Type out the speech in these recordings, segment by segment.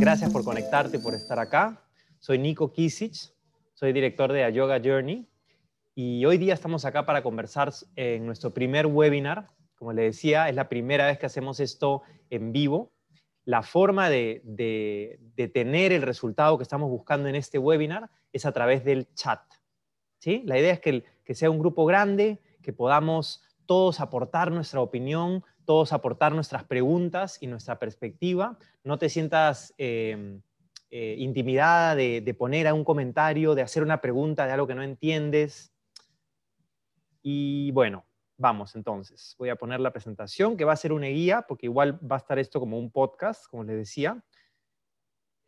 Gracias por conectarte por estar acá. Soy Nico Kisic, soy director de Yoga Journey y hoy día estamos acá para conversar en nuestro primer webinar. Como le decía, es la primera vez que hacemos esto en vivo. La forma de, tener el resultado que estamos buscando en este webinar es a través del chat. ¿sí? La idea es que, que sea un grupo grande, que podamos todos aportar nuestra opinión, todos aportar nuestras preguntas y nuestra perspectiva. No te sientas em, eh, intimidada de, poner un comentario, de hacer una pregunta de algo que no entiendes. Y bueno, vamos entonces. Voy a poner la presentación, que va a ser una guía, porque igual va a estar esto como un podcast, como les decía.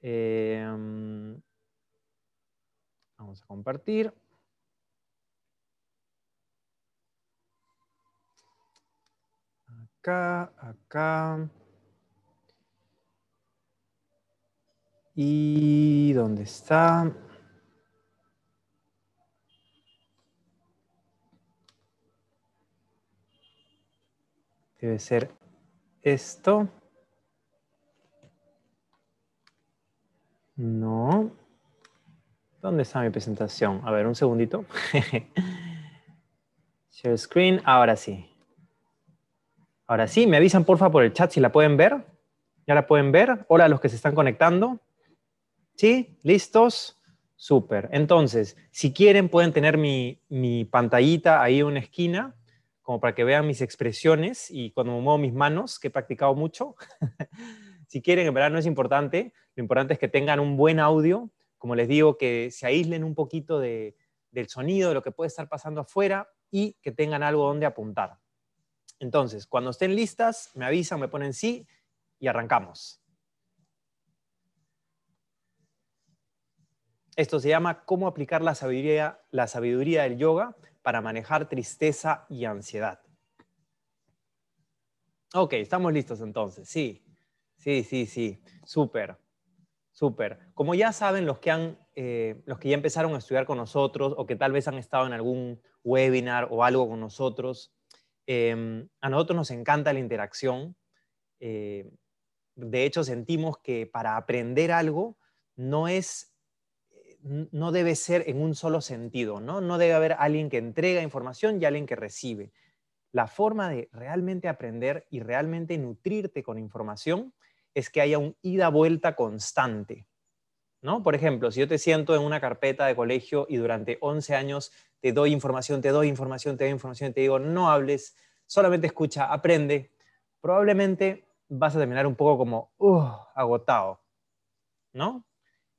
Em, vamos a compartir. Acá, acá. ¿Y dónde está? Debe ser esto. No. ¿Dónde está mi presentación? A ver, un segundito. Share screen. Ahora sí. Ahora sí, me avisan porfa por el chat si la pueden ver. ¿Ya la pueden ver? Hola a los que se están conectando. ¿Sí? ¿Listos? Súper. Entonces, si quieren pueden tener mi, pantallita ahí en una esquina, como para que vean mis expresiones y cuando muevo mis manos, que he practicado mucho. si quieren, en verdad no es importante. Lo importante es que tengan un buen audio. Como les digo, que se aíslen un poquito del sonido, de lo que puede estar pasando afuera y que tengan algo donde apuntar. Entonces, cuando estén listas, me avisan, me ponen sí y arrancamos. Esto se llama cómo aplicar la sabiduría, la sabiduría del yoga para manejar tristeza y ansiedad. Ok, estamos listos entonces. Sí, sí, sí, sí. Súper, súper. Como ya saben los que, han, eh, los que ya empezaron a estudiar con nosotros o que tal vez han estado en algún webinar o algo con nosotros, Em, a nosotros nos encanta la interacción. Eh, de hecho, sentimos que para aprender algo no es, eh, no debe ser en un solo sentido, ¿no? No debe haber alguien que entrega información y alguien que recibe. La forma de realmente aprender y realmente nutrirte con información es que haya un ida-vuelta constante. ¿no? Por ejemplo, si yo te siento en una carpeta de colegio y durante 11 años te doy información, te doy información, te doy información, te digo, no hables, solamente escucha, aprende, probablemente vas a terminar un poco como uh, agotado, ¿no?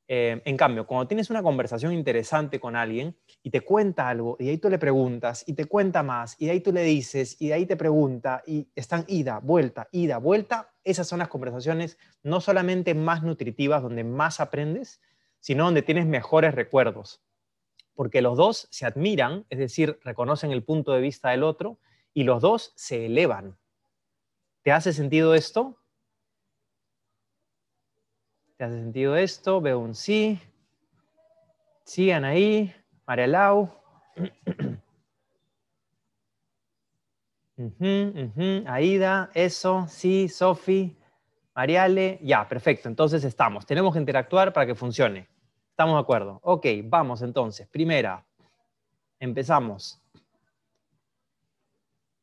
Eh, en cambio, cuando tienes una conversación interesante con alguien y te cuenta algo, y ahí tú le preguntas, y te cuenta más, y ahí tú le dices, y de ahí te pregunta, y están ida, vuelta, ida, vuelta, esas son las conversaciones no solamente más nutritivas, donde más aprendes, sino donde tienes mejores recuerdos. Porque los dos se admiran, es decir, reconocen el punto de vista del otro, y los dos se elevan. ¿Te hace sentido esto? ¿Te hace sentido esto? Veo un sí. Sigan ahí. María Lau. Aida, eso, sí, Sofi, Mariale, ya, perfecto, entonces estamos. Tenemos que interactuar para que funcione. ¿Estamos de acuerdo? Ok, vamos entonces. Primera, empezamos.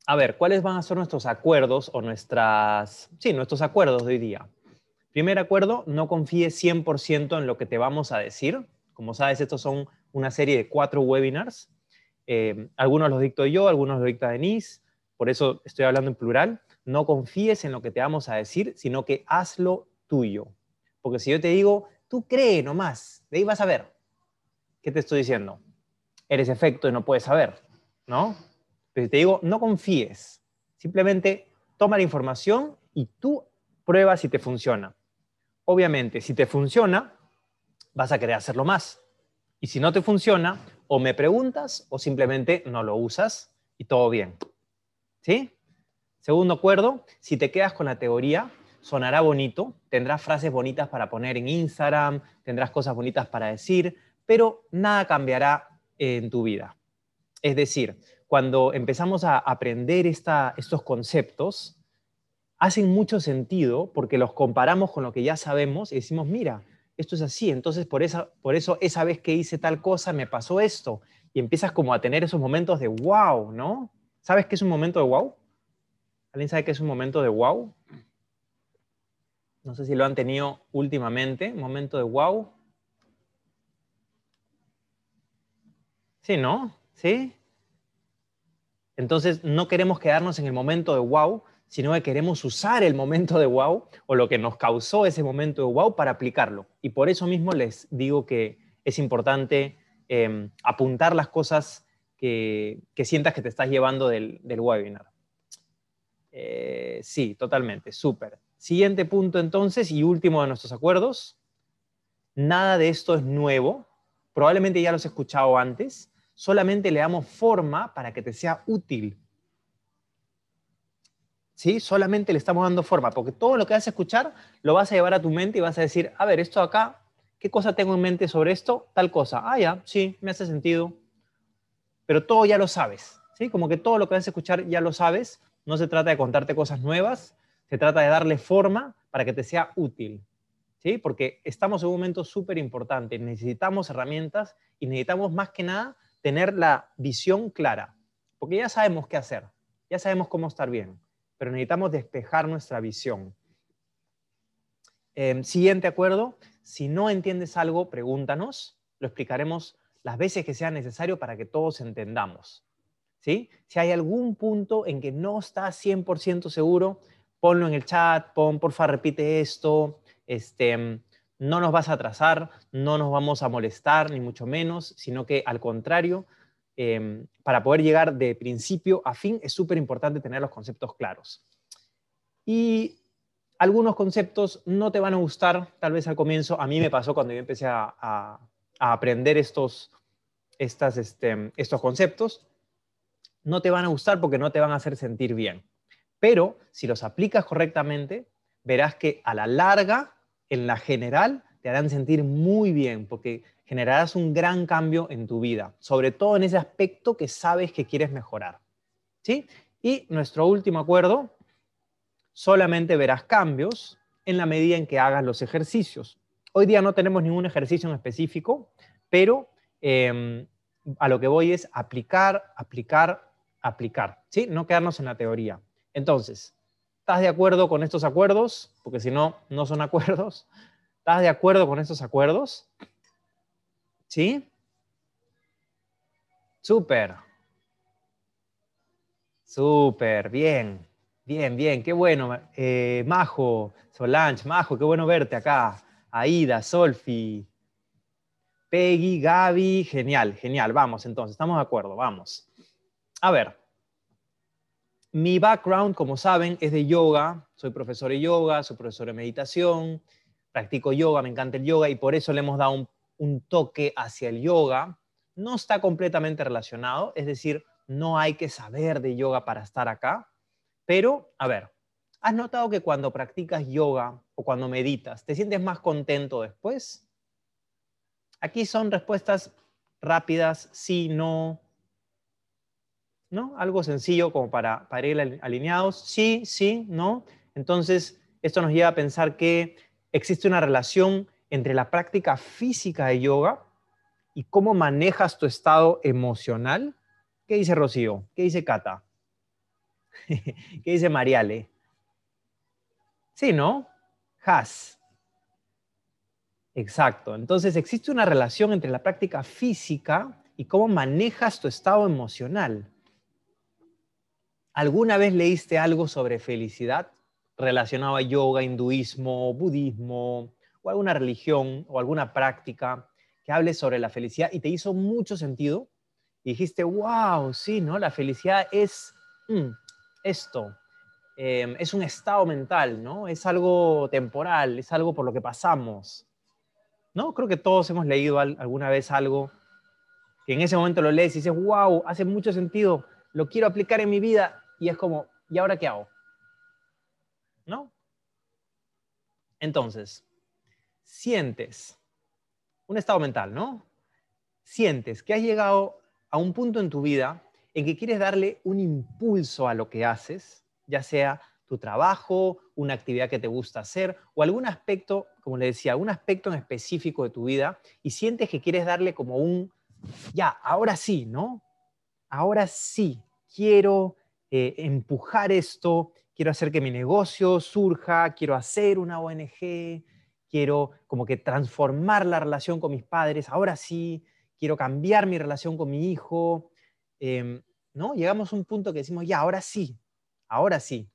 A ver, ¿cuáles van a ser nuestros acuerdos o nuestras, sí, nuestros acuerdos de hoy día? Primer acuerdo, no confíes 100% en lo que te vamos a decir. Como sabes, estos son una serie de cuatro webinars. Eh, algunos los dicto yo, algunos los dicta Denise, por eso estoy hablando en plural. No confíes en lo que te vamos a decir, sino que hazlo tuyo. Porque si yo te digo, tú cree nomás, de ahí vas a ver. ¿Qué te estoy diciendo? Eres efecto y no puedes saber, ¿no? Pero te digo, no confíes, simplemente toma la información y tú prueba si te funciona. Obviamente, si te funciona, vas a querer hacerlo más. Y si no te funciona, o me preguntas o simplemente no lo usas y todo bien. ¿Sí? Segundo acuerdo, si te quedas con la teoría, sonará bonito, tendrás frases bonitas para poner en Instagram, tendrás cosas bonitas para decir, pero nada cambiará en tu vida. Es decir, cuando empezamos a aprender estos conceptos, hacen mucho sentido porque los comparamos con lo que ya sabemos y decimos, mira, esto es así, entonces por, esa, por eso esa vez que hice tal cosa me pasó esto. Y empiezas como a tener esos momentos de wow, ¿no? ¿Sabes qué es un momento de wow? ¿Alguien sabe qué es un momento de wow? No sé si lo han tenido últimamente, momento de wow. Sí, ¿no? ¿Sí? Entonces no queremos quedarnos en el momento de wow, sino que queremos usar el momento de wow o lo que nos causó ese momento de wow para aplicarlo. Y por eso mismo les digo que es importante em, apuntar las cosas que, sientas que te estás llevando del, webinar. Eh, sí, totalmente, súper. Siguiente punto entonces y último de nuestros acuerdos. Nada de esto es nuevo. Probablemente ya los he escuchado antes. Solamente le damos forma para que te sea útil. ¿Sí? Solamente le estamos dando forma, porque todo lo que vas a escuchar lo vas a llevar a tu mente y vas a decir, a ver, esto acá, ¿qué cosa tengo en mente sobre esto? Tal cosa. Ah, ya, sí, me hace sentido. Pero todo ya lo sabes. ¿Sí? Como que todo lo que vas a escuchar ya lo sabes. No se trata de contarte cosas nuevas, se trata de darle forma para que te sea útil. ¿sí? Porque estamos en un momento súper importante. Necesitamos herramientas y necesitamos más que nada tener la visión clara. Porque ya sabemos qué hacer, ya sabemos cómo estar bien, pero necesitamos despejar nuestra visión. Em, siguiente acuerdo, si no entiendes algo, pregúntanos, lo explicaremos las veces que sea necesario para que todos entendamos. ¿sí? Si hay algún punto en que no estás 100% seguro, ponlo en el chat, pon, porfa, repite esto, este, no nos vas a atrasar, no nos vamos a molestar, ni mucho menos, sino que al contrario, em, para poder llegar de principio a fin es súper importante tener los conceptos claros. Y algunos conceptos no te van a gustar, tal vez al comienzo, a mí me pasó cuando yo empecé a, aprender estos, estas, este, estos conceptos, no te van a gustar porque no te van a hacer sentir bien. Pero si los aplicas correctamente, verás que a la larga, en la general, te harán sentir muy bien porque generarás un gran cambio en tu vida, sobre todo en ese aspecto que sabes que quieres mejorar. ¿Sí? Y nuestro último acuerdo, solamente verás cambios en la medida en que hagas los ejercicios. Hoy día no tenemos ningún ejercicio en específico, pero em, a lo que voy es aplicar, aplicar, aplicar, ¿sí? No quedarnos en la teoría. Entonces, ¿estás de acuerdo con estos acuerdos? Porque si no, no son acuerdos. ¿Estás de acuerdo con estos acuerdos? ¿Sí? Súper. Súper, bien. Bien, bien, qué bueno. Eh, Majo, Solange, Majo, qué bueno verte acá. Aida, Solfi, Peggy, Gaby, genial, genial. Vamos entonces, estamos de acuerdo, vamos. A ver, mi background, como saben, es de yoga. Soy profesor de yoga, soy profesor de meditación, practico yoga, me encanta el yoga y por eso le hemos dado un, toque hacia el yoga. No está completamente relacionado, es decir, no hay que saber de yoga para estar acá. Pero, a ver, ¿has notado que cuando practicas yoga o cuando meditas, te sientes más contento después? Aquí son respuestas rápidas, sí, no, ¿no? Algo sencillo como para, para ir alineados. Sí, sí, no. Entonces, esto nos lleva a pensar que existe una relación entre la práctica física de yoga y cómo manejas tu estado emocional. ¿Qué dice Rocío? ¿Qué dice Cata? ¿Qué dice Mariale? Sí, ¿no? Has. Exacto. Entonces existe una relación entre la práctica física y cómo manejas tu estado emocional. ¿Alguna vez leíste algo sobre felicidad relacionado a yoga, hinduismo, budismo o alguna religión o alguna práctica que hable sobre la felicidad y te hizo mucho sentido? Y dijiste, wow, sí, ¿no? La felicidad es mm, esto, em, es un estado mental, ¿no? Es algo temporal, es algo por lo que pasamos. ¿No? Creo que todos hemos leído alguna vez algo que en ese momento lo lees y dices, wow, hace mucho sentido, lo quiero aplicar en mi vida y es como, ¿y ahora qué hago? ¿No? Entonces, sientes un estado mental, ¿no? Sientes que has llegado a un punto en tu vida en que quieres darle un impulso a lo que haces, ya sea tu trabajo, una actividad que te gusta hacer o algún aspecto, como le decía, algún aspecto en específico de tu vida y sientes que quieres darle como un, ya, ahora sí, ¿no? Ahora sí, quiero eh, empujar esto, quiero hacer que mi negocio surja, quiero hacer una ONG, quiero como que transformar la relación con mis padres, ahora sí, quiero cambiar mi relación con mi hijo, em, ¿no? Llegamos a un punto que decimos, ya, ahora sí, ahora sí.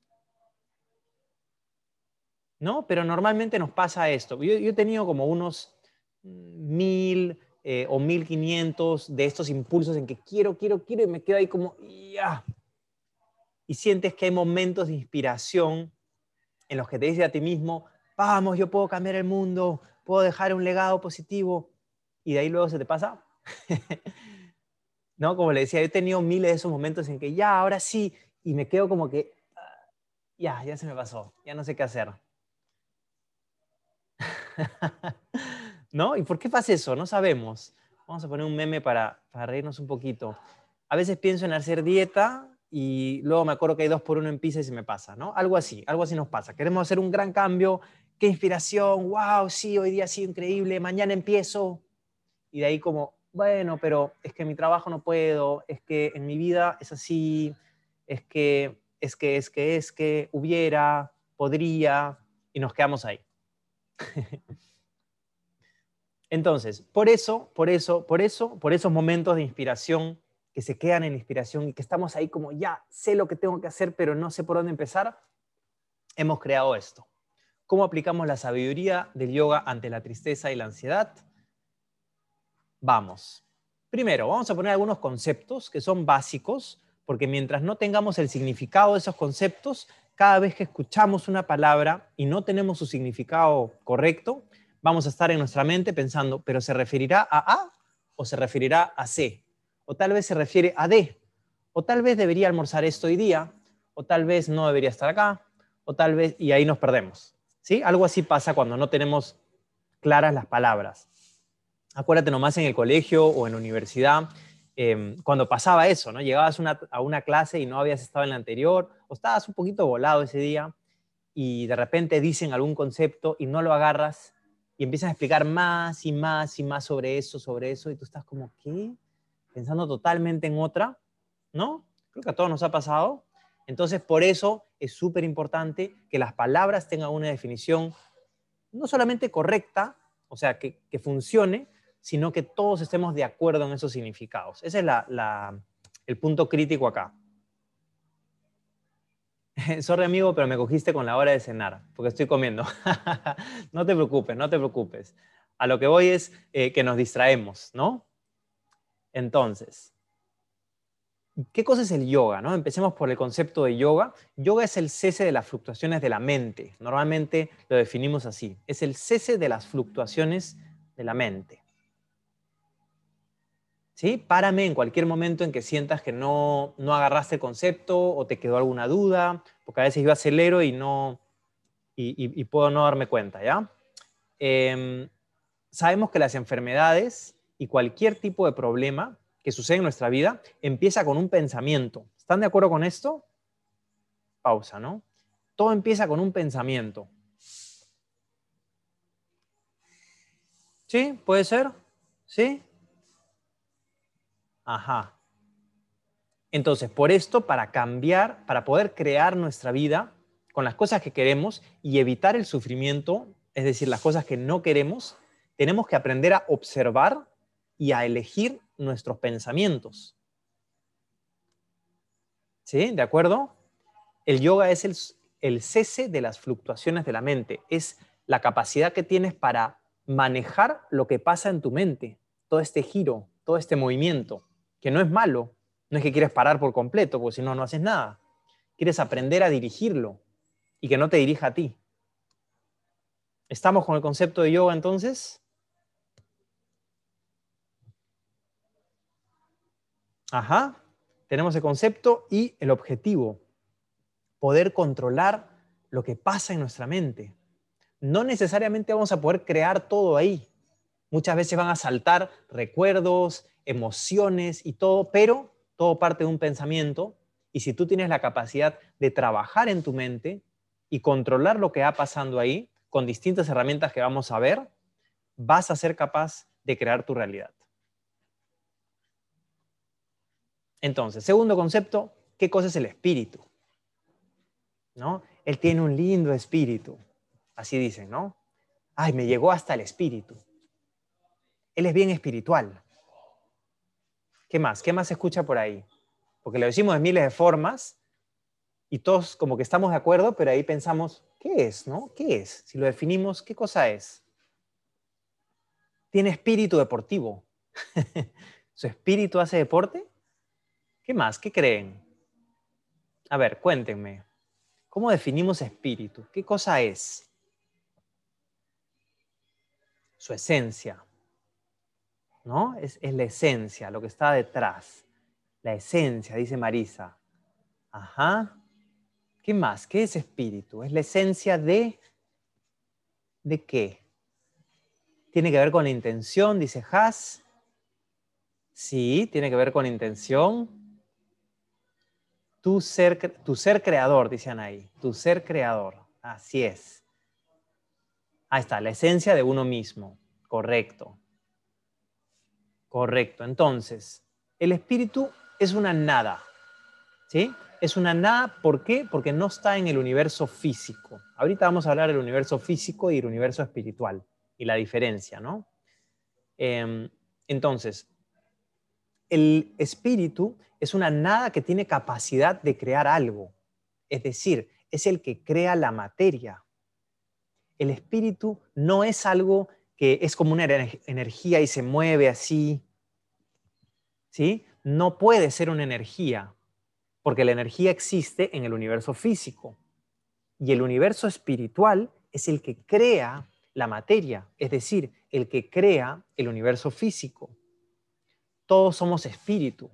¿No? Pero normalmente nos pasa esto. Yo, he tenido como unos mil eh, o mil quinientos de estos impulsos en que quiero, quiero, quiero y me quedo ahí como, ya. Y sientes que hay momentos de inspiración en los que te dices a ti mismo, vamos, yo puedo cambiar el mundo, puedo dejar un legado positivo. Y de ahí luego se te pasa. ¿No? Como le decía, he tenido miles de esos momentos en que ya, ahora sí, y me quedo como que, ah, ya, ya se me pasó, ya no sé qué hacer. ¿No? ¿Y por qué pasa eso? No sabemos. Vamos a poner un meme para, para reírnos un poquito. A veces pienso en hacer dieta y luego me acuerdo que hay dos por uno en pizza y se me pasa, ¿no? Algo así, algo así nos pasa. Queremos hacer un gran cambio, qué inspiración, wow, sí, hoy día ha sido increíble, mañana empiezo. Y de ahí como, bueno, pero es que mi trabajo no puedo, es que en mi vida es así, es que, es que, es que, es que, hubiera, podría, y nos quedamos ahí. Entonces, por eso, por eso, por eso, por esos momentos de inspiración que se quedan en inspiración y que estamos ahí como, ya sé lo que tengo que hacer, pero no sé por dónde empezar, hemos creado esto. ¿Cómo aplicamos la sabiduría del yoga ante la tristeza y la ansiedad? Vamos. Primero, vamos a poner algunos conceptos que son básicos, porque mientras no tengamos el significado de esos conceptos, cada vez que escuchamos una palabra y no tenemos su significado correcto, vamos a estar en nuestra mente pensando, pero ¿se referirá a A o se referirá a C? O tal vez se refiere a D, o tal vez debería almorzar esto hoy día, o tal vez no debería estar acá, o tal vez, y ahí nos perdemos. ¿sí? Algo así pasa cuando no tenemos claras las palabras. Acuérdate nomás en el colegio o en la universidad, em, cuando pasaba eso, ¿no? Llegabas a una clase y no habías estado en la anterior, o estabas un poquito volado ese día, y de repente dicen algún concepto y no lo agarras, y empiezan a explicar más y más y más sobre eso, sobre eso, y tú estás como, ¿qué? Pensando totalmente en otra, ¿no? Creo que a todos nos ha pasado. Entonces, por eso es súper importante que las palabras tengan una definición no solamente correcta, o sea, que, funcione, sino que todos estemos de acuerdo en esos significados. Ese es el punto crítico acá. Sorry amigo, pero me cogiste con la hora de cenar, porque estoy comiendo. no te preocupes, no te preocupes. A lo que voy es eh, que nos distraemos, ¿no? Entonces, ¿qué cosa es el yoga? No? Empecemos por el concepto de yoga. Yoga es el cese de las fluctuaciones de la mente. Normalmente lo definimos así. Es el cese de las fluctuaciones de la mente. ¿Sí? Párame en cualquier momento en que sientas que no, no agarraste el concepto o te quedó alguna duda, porque a veces yo acelero y, no, y, puedo no darme cuenta. ¿ya? Em, sabemos que las enfermedades y cualquier tipo de problema que sucede en nuestra vida empieza con un pensamiento. ¿Están de acuerdo con esto? Pausa, ¿no? Todo empieza con un pensamiento. ¿Sí? ¿Puede ser? ¿Sí? Ajá. Entonces, por esto, para cambiar, para poder crear nuestra vida con las cosas que queremos y evitar el sufrimiento, es decir, las cosas que no queremos, tenemos que aprender a observar y a elegir nuestros pensamientos. ¿Sí? ¿De acuerdo? El yoga es el, cese de las fluctuaciones de la mente. Es la capacidad que tienes para manejar lo que pasa en tu mente, todo este giro, todo este movimiento, que no es malo, no es que quieres parar por completo, porque si no, no haces nada. Quieres aprender a dirigirlo y que no te dirija a ti. ¿Estamos con el concepto de yoga entonces? Ajá, tenemos el concepto y el objetivo, poder controlar lo que pasa en nuestra mente. No necesariamente vamos a poder crear todo ahí. Muchas veces van a saltar recuerdos, emociones y todo, pero todo parte de un pensamiento Y si tú tienes la capacidad de trabajar en tu mente y controlar lo que va pasando ahí con distintas herramientas que vamos a ver, vas a ser capaz de crear tu realidad. Entonces, segundo concepto, ¿qué cosa es el espíritu? ¿No? Él tiene un lindo espíritu, así dicen, ¿no? Ay, me llegó hasta el espíritu. Él es bien espiritual. ¿Qué más? ¿Qué más se escucha por ahí? Porque lo decimos de miles de formas y todos como que estamos de acuerdo, pero ahí pensamos, ¿qué es? ¿No? ¿Qué es? Si lo definimos, ¿qué cosa es? Tiene espíritu deportivo. ¿Su espíritu hace deporte? ¿Qué más? ¿Qué creen? A ver, cuéntenme. ¿Cómo definimos espíritu? ¿Qué cosa es? Su esencia. ¿No? Es, es la esencia, lo que está detrás. La esencia, dice Marisa. Ajá. ¿Qué más? ¿Qué es espíritu? Es la esencia de... ¿De qué? Tiene que ver con la intención, dice Haas. Sí, tiene que ver con intención tu ser, tu ser creador, dicen ahí, tu ser creador. Así es. Ahí está, la esencia de uno mismo. Correcto. Correcto. Entonces, el espíritu es una nada. ¿Sí? Es una nada, ¿por qué? Porque no está en el universo físico. Ahorita vamos a hablar del universo físico y el universo espiritual y la diferencia, ¿no? Em, entonces, el espíritu es una nada que tiene capacidad de crear algo. Es decir, es el que crea la materia. El espíritu no es algo que es como una energía y se mueve así. ¿Sí? No puede ser una energía, porque la energía existe en el universo físico. Y el universo espiritual es el que crea la materia, es decir, el que crea el universo físico. Todos somos espíritu.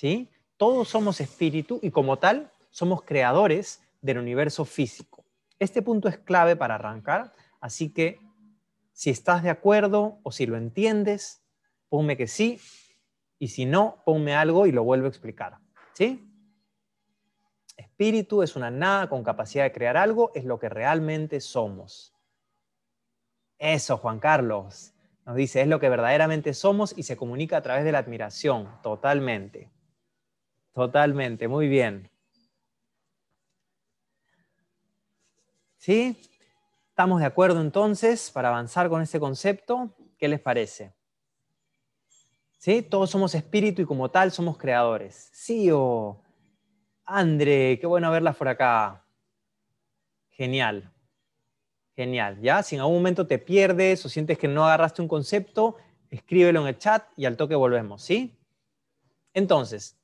¿sí? Todos somos espíritu y como tal somos creadores del universo físico. Este punto es clave para arrancar, así que si estás de acuerdo o si lo entiendes, ponme que sí, y si no, ponme algo y lo vuelvo a explicar. ¿Sí? Espíritu es una nada con capacidad de crear algo, es lo que realmente somos. Eso, Juan Carlos. Nos dice, es lo que verdaderamente somos y se comunica a través de la admiración, totalmente. Totalmente, muy bien. ¿Sí? ¿Estamos de acuerdo entonces para avanzar con este concepto? ¿Qué les parece? ¿Sí? Todos somos espíritu y como tal somos creadores. Sí o... André, qué bueno verlas por acá. Genial. Genial. ¿Ya? Si en algún momento te pierdes o sientes que no agarraste un concepto, escríbelo en el chat y al toque volvemos, ¿sí? Entonces,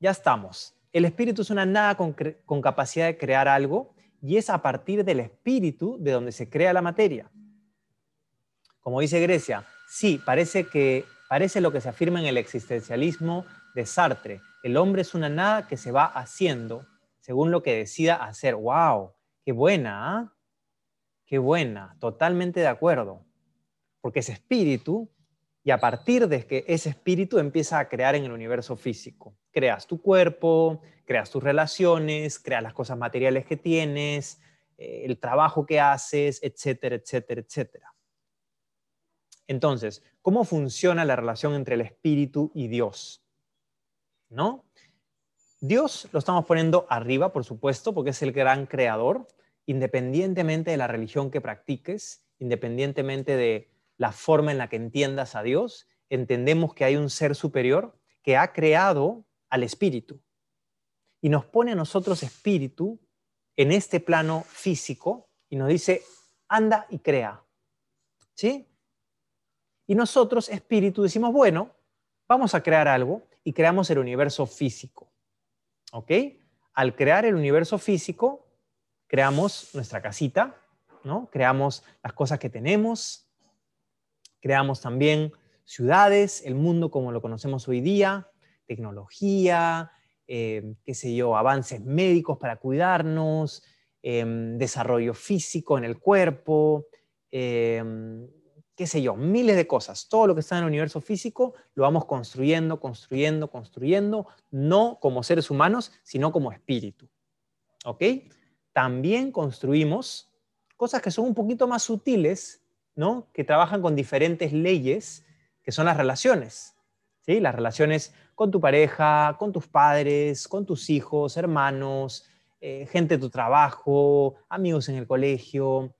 ya estamos. El espíritu es una nada con, capacidad de crear algo y es a partir del espíritu de donde se crea la materia. Como dice Grecia, sí, parece que parece lo que se afirma en el existencialismo de Sartre. El hombre es una nada que se va haciendo según lo que decida hacer. ¡Wow! ¡Qué buena! ¿ah? ¡Qué buena! Totalmente de acuerdo. Porque ese espíritu y a partir de que ese espíritu empieza a crear en el universo físico. Creas tu cuerpo, creas tus relaciones, creas las cosas materiales que tienes, eh, el trabajo que haces, etcétera, etcétera, etcétera. Entonces, ¿cómo funciona la relación entre el espíritu y Dios? ¿No? Dios lo estamos poniendo arriba, por supuesto, porque es el gran creador, independientemente de la religión que practiques, independientemente de la forma en la que entiendas a Dios, entendemos que hay un ser superior que ha creado al espíritu y nos pone a nosotros espíritu en este plano físico y nos dice, anda y crea. ¿Sí? Y nosotros, espíritu, decimos, bueno, vamos a crear algo y creamos el universo físico. ¿Ok? Al crear el universo físico, creamos nuestra casita, ¿no? Creamos las cosas que tenemos, Creamos también ciudades, el mundo como lo conocemos hoy día, tecnología, eh, qué sé yo, avances médicos para cuidarnos, em, desarrollo físico en el cuerpo, em, qué sé yo, miles de cosas. Todo lo que está en el universo físico lo vamos construyendo, construyendo, construyendo, no como seres humanos, sino como espíritu. ¿Ok? También construimos cosas que son un poquito más sutiles, ¿no? Que trabajan con diferentes leyes, que son las relaciones. ¿Sí? Las relaciones con tu pareja, con tus padres, con tus hijos, hermanos, eh, gente de tu trabajo, amigos en el colegio,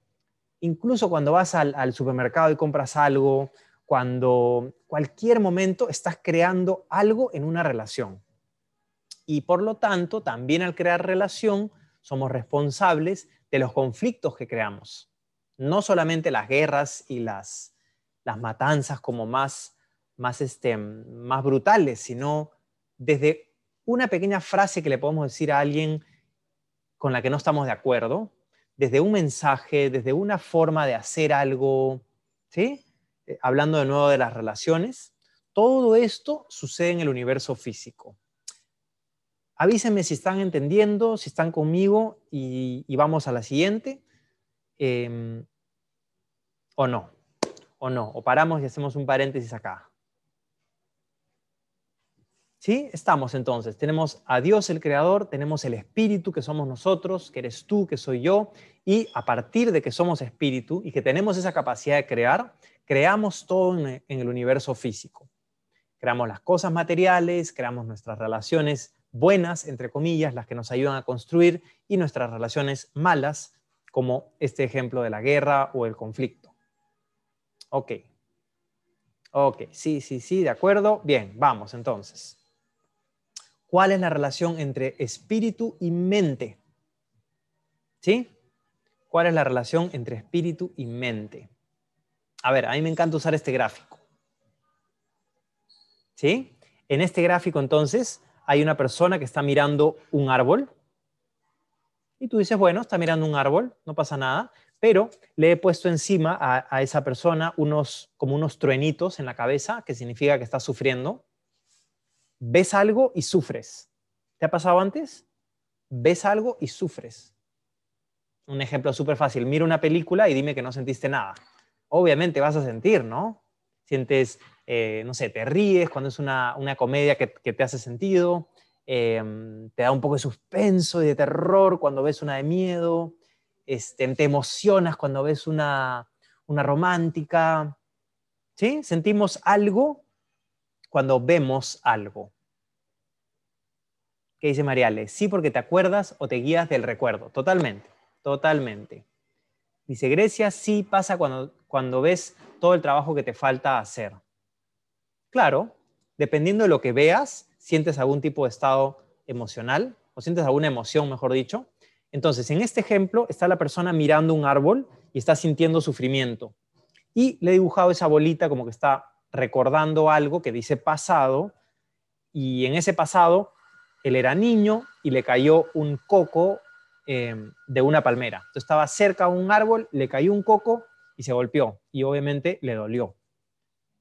incluso cuando vas al, supermercado y compras algo, cuando cualquier momento estás creando algo en una relación. Y por lo tanto, también al crear relación, somos responsables de los conflictos que creamos. No solamente las guerras y las, las matanzas como más, más, este, más brutales, sino desde una pequeña frase que le podemos decir a alguien con la que no estamos de acuerdo, desde un mensaje, desde una forma de hacer algo, ¿sí? Eh, hablando de nuevo de las relaciones, todo esto sucede en el universo físico. Avísenme si están entendiendo, si están conmigo y, vamos a la siguiente. Em, o no, o no, o paramos y hacemos un paréntesis acá. ¿Sí? Estamos entonces. Tenemos a Dios el Creador, tenemos el Espíritu que somos nosotros, que eres tú, que soy yo, y a partir de que somos Espíritu y que tenemos esa capacidad de crear, creamos todo en, el universo físico. Creamos las cosas materiales, creamos nuestras relaciones buenas, entre comillas, las que nos ayudan a construir, y nuestras relaciones malas, como este ejemplo de la guerra o el conflicto. Ok. Ok, sí, sí, sí, de acuerdo. Bien, vamos entonces. ¿Cuál es la relación entre espíritu y mente? ¿Sí? ¿Cuál es la relación entre espíritu y mente? A ver, a mí me encanta usar este gráfico. ¿Sí? En este gráfico entonces hay una persona que está mirando un árbol. Y tú dices, bueno, está mirando un árbol, no pasa nada, pero le he puesto encima a, esa persona unos, como unos truenitos en la cabeza, que significa que está sufriendo ves algo y sufres. ¿Te ha pasado antes? Ves algo y sufres. Un ejemplo súper fácil. Mira una película y dime que no sentiste nada. Obviamente vas a sentir, ¿no? Sientes, eh, no sé, te ríes cuando es una, comedia que, te hace sentido. Em, te da un poco de suspenso y de terror cuando ves una de miedo. Este, te emocionas cuando ves una, una romántica. ¿Sí? Sentimos algo cuando vemos algo. ¿Qué dice Mariale? Sí, porque te acuerdas o te guías del recuerdo. Totalmente, totalmente. Dice Grecia, sí pasa cuando, cuando ves todo el trabajo que te falta hacer. Claro, dependiendo de lo que veas, sientes algún tipo de estado emocional o sientes alguna emoción, mejor dicho. Entonces, en este ejemplo está la persona mirando un árbol y está sintiendo sufrimiento. Y le he dibujado esa bolita como que está recordando algo que dice pasado, y en ese pasado él era niño y le cayó un coco em, de una palmera. Entonces estaba cerca a un árbol, le cayó un coco y se golpeó, y obviamente le dolió.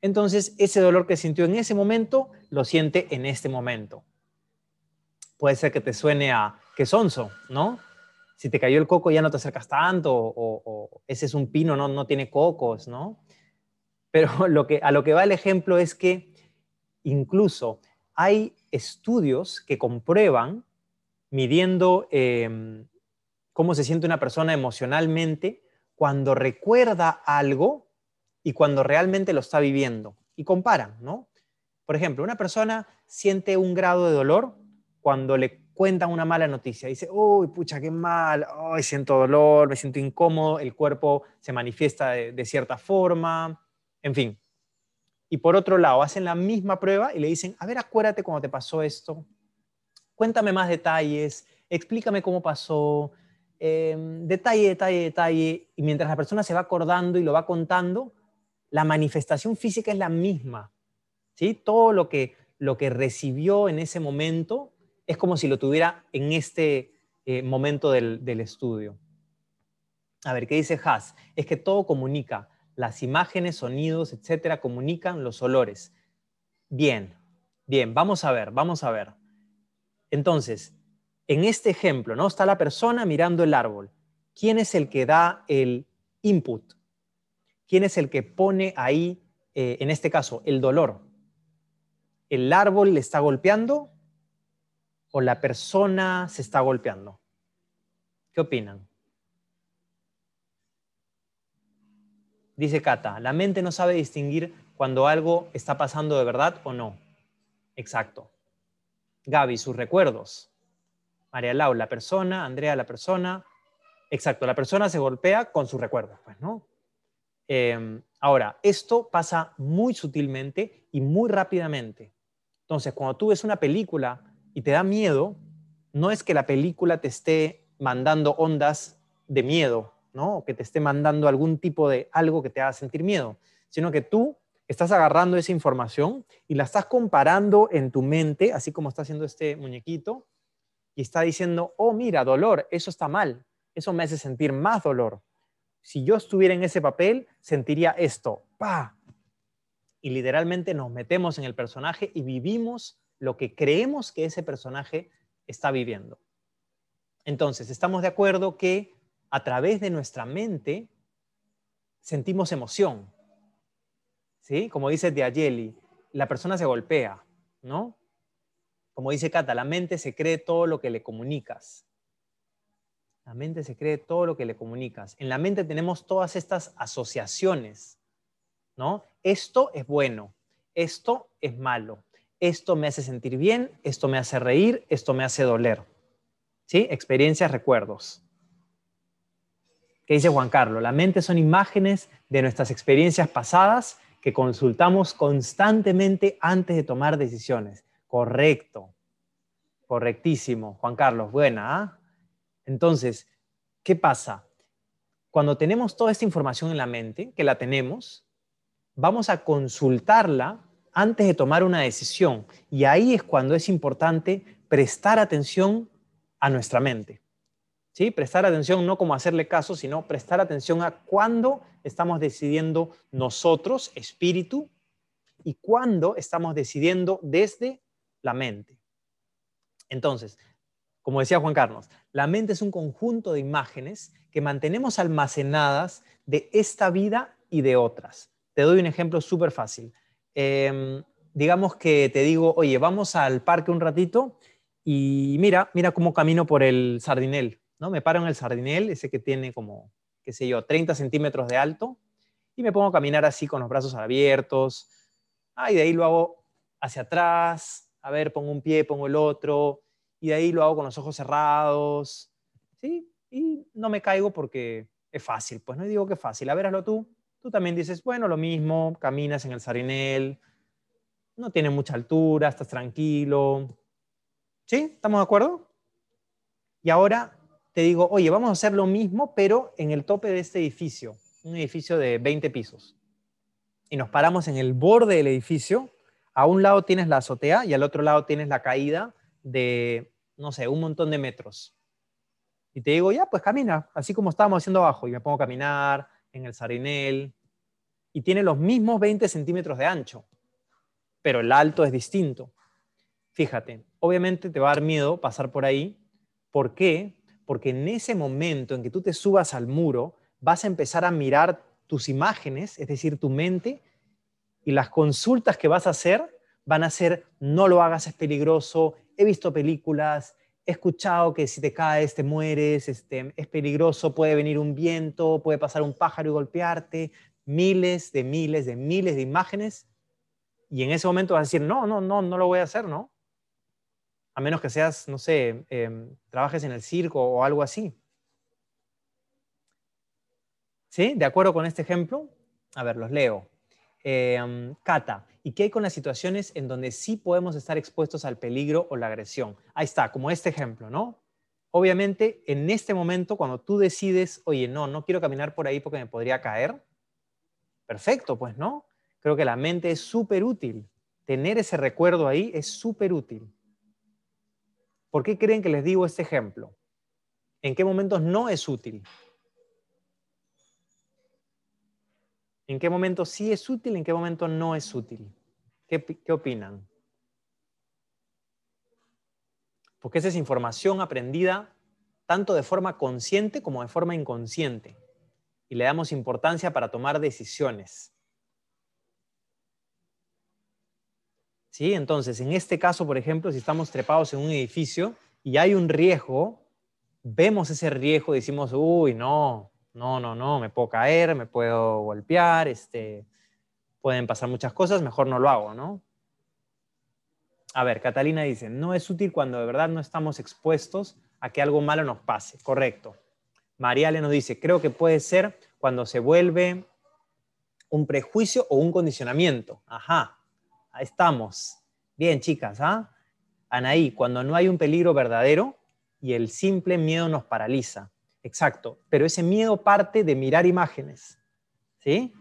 Entonces ese dolor que sintió en ese momento, lo siente en este momento. Puede ser que te suene a que sonso, ¿no? Si te cayó el coco ya no te acercas tanto, o, ese es un pino, no, no tiene cocos, ¿no? Pero lo que, a lo que va el ejemplo es que incluso hay estudios que comprueban, midiendo em, cómo se siente una persona emocionalmente, cuando recuerda algo y cuando realmente lo está viviendo. Y comparan, ¿no? Por ejemplo, una persona siente un grado de dolor cuando le cuentan una mala noticia. Dice, uy, pucha, qué mal, uy, siento dolor, me siento incómodo, el cuerpo se manifiesta de cierta forma, en fin. Y por otro lado, hacen la misma prueba y le dicen, a ver, acuérdate cuando te pasó esto, cuéntame más detalles, explícame cómo pasó, em, detalle, detalle, detalle. Y mientras la persona se va acordando y lo va contando, la manifestación física es la misma. ¿sí? Todo lo que, lo que recibió en ese momento es como si lo tuviera en este eh, momento del, del estudio. A ver, ¿qué dice Haas? Es que todo comunica las imágenes, sonidos, etcétera, comunican los olores. Bien, bien, vamos a ver, vamos a ver. Entonces, en este ejemplo, ¿no? Está la persona mirando el árbol. ¿Quién es el que da el input? ¿Quién es el que pone ahí, eh, en este caso, el dolor? ¿El árbol le está golpeando o la persona se está golpeando? ¿Qué opinan? Dice Cata, la mente no sabe distinguir cuando algo está pasando de verdad o no. Exacto. Gaby, sus recuerdos. María Lau, la persona. Andrea, la persona. Exacto, la persona se golpea con sus recuerdos, pues, ¿no? Em, ahora, esto pasa muy sutilmente y muy rápidamente. Entonces, cuando tú ves una película y te da miedo, no es que la película te esté mandando ondas de miedo, ¿no? O que te esté mandando algún tipo de algo que te haga sentir miedo, sino que tú estás agarrando esa información y la estás comparando en tu mente, así como está haciendo este muñequito, y está diciendo, oh, mira, dolor, eso está mal, eso me hace sentir más dolor. Si yo estuviera en ese papel, sentiría esto, pa. Y literalmente nos metemos en el personaje y vivimos lo que creemos que ese personaje está viviendo. Entonces, estamos de acuerdo que a través de nuestra mente sentimos emoción. ¿Sí? Como dice Diageli, la persona se golpea, ¿no? Como dice Cata, la mente se cree todo lo que le comunicas. La mente se cree todo lo que le comunicas. En la mente tenemos todas estas asociaciones, ¿no? Esto es bueno, esto es malo, esto me hace sentir bien, esto me hace reír, esto me hace doler. ¿Sí? Experiencias, recuerdos. ¿Qué dice Juan Carlos? La mente son imágenes de nuestras experiencias pasadas que consultamos constantemente antes de tomar decisiones. Correcto. Correctísimo, Juan Carlos. Buena. ¿ah? Entonces, ¿qué pasa? Cuando tenemos toda esta información en la mente, que la tenemos, vamos a consultarla antes de tomar una decisión. Y ahí es cuando es importante prestar atención a nuestra mente. ¿Sí? Prestar atención no como hacerle caso, sino prestar atención a cuándo estamos decidiendo nosotros, espíritu, y cuándo estamos decidiendo desde la mente. Entonces, como decía Juan Carlos, la mente es un conjunto de imágenes que mantenemos almacenadas de esta vida y de otras. Te doy un ejemplo súper fácil. Em, digamos que te digo, oye, vamos al parque un ratito y mira, mira cómo camino por el sardinel, ¿no? Me paro en el sardinel, ese que tiene como, qué sé yo, 30 centímetros de alto, y me pongo a caminar así con los brazos abiertos. Ah, y de ahí lo hago hacia atrás, a ver, pongo un pie, pongo el otro, y de ahí lo hago con los ojos cerrados, ¿sí? Y no me caigo porque es fácil, pues no digo que es fácil, a ver, hazlo tú. Tú también dices, bueno, lo mismo, caminas en el sarinel, no tiene mucha altura, estás tranquilo. ¿Sí? ¿Estamos de acuerdo? Y ahora te digo, oye, vamos a hacer lo mismo, pero en el tope de este edificio, un edificio de 20 pisos. Y nos paramos en el borde del edificio. A un lado tienes la azotea y al otro lado tienes la caída de, no sé, un montón de metros. Y te digo, ya, pues camina, así como estábamos haciendo abajo. Y me pongo a caminar en el sarinel. Y tiene los mismos 20 centímetros de ancho, pero el alto es distinto. Fíjate, obviamente te va a dar miedo pasar por ahí. ¿Por qué? Porque en ese momento en que tú te subas al muro, vas a empezar a mirar tus imágenes, es decir, tu mente, y las consultas que vas a hacer van a ser, no lo hagas, es peligroso, he visto películas, he escuchado que si te caes te mueres, este, es peligroso, puede venir un viento, puede pasar un pájaro y golpearte, miles de miles de miles de imágenes, y en ese momento vas a decir, no, no, no, no lo voy a hacer, ¿no? A menos que seas, no sé, em, trabajes en el circo o algo así. ¿Sí? ¿De acuerdo con este ejemplo? A ver, los leo. Eh, Cata, ¿y qué hay con las situaciones en donde sí podemos estar expuestos al peligro o la agresión? Ahí está, como este ejemplo, ¿no? Obviamente, en este momento, cuando tú decides, oye, no, no quiero caminar por ahí porque me podría caer, perfecto, pues, ¿no? Creo que la mente es súper útil. Tener ese recuerdo ahí es súper útil. ¿Por qué creen que les digo este ejemplo? ¿En qué momentos no es útil? ¿En qué momento sí es útil? ¿En qué momento no es útil? ¿Qué, qué opinan? Porque esa es información aprendida tanto de forma consciente como de forma inconsciente. y le damos importancia para tomar decisiones. ¿Sí? Entonces, en este caso, por ejemplo, si estamos trepados en un edificio y hay un riesgo, vemos ese riesgo y decimos, uy, no, no, no, no, me puedo caer, me puedo golpear, este, pueden pasar muchas cosas, mejor no lo hago, ¿no? A ver, Catalina dice, no es útil cuando de verdad no estamos expuestos a que algo malo nos pase. Correcto. Mariale nos dice, creo que puede ser cuando se vuelve un prejuicio o un condicionamiento. Ajá, ahí estamos. Bien, chicas, ¿ah? Anaí, cuando no hay un peligro verdadero y el simple miedo nos paraliza. Exacto, pero ese miedo parte de mirar imágenes. ¿Sí?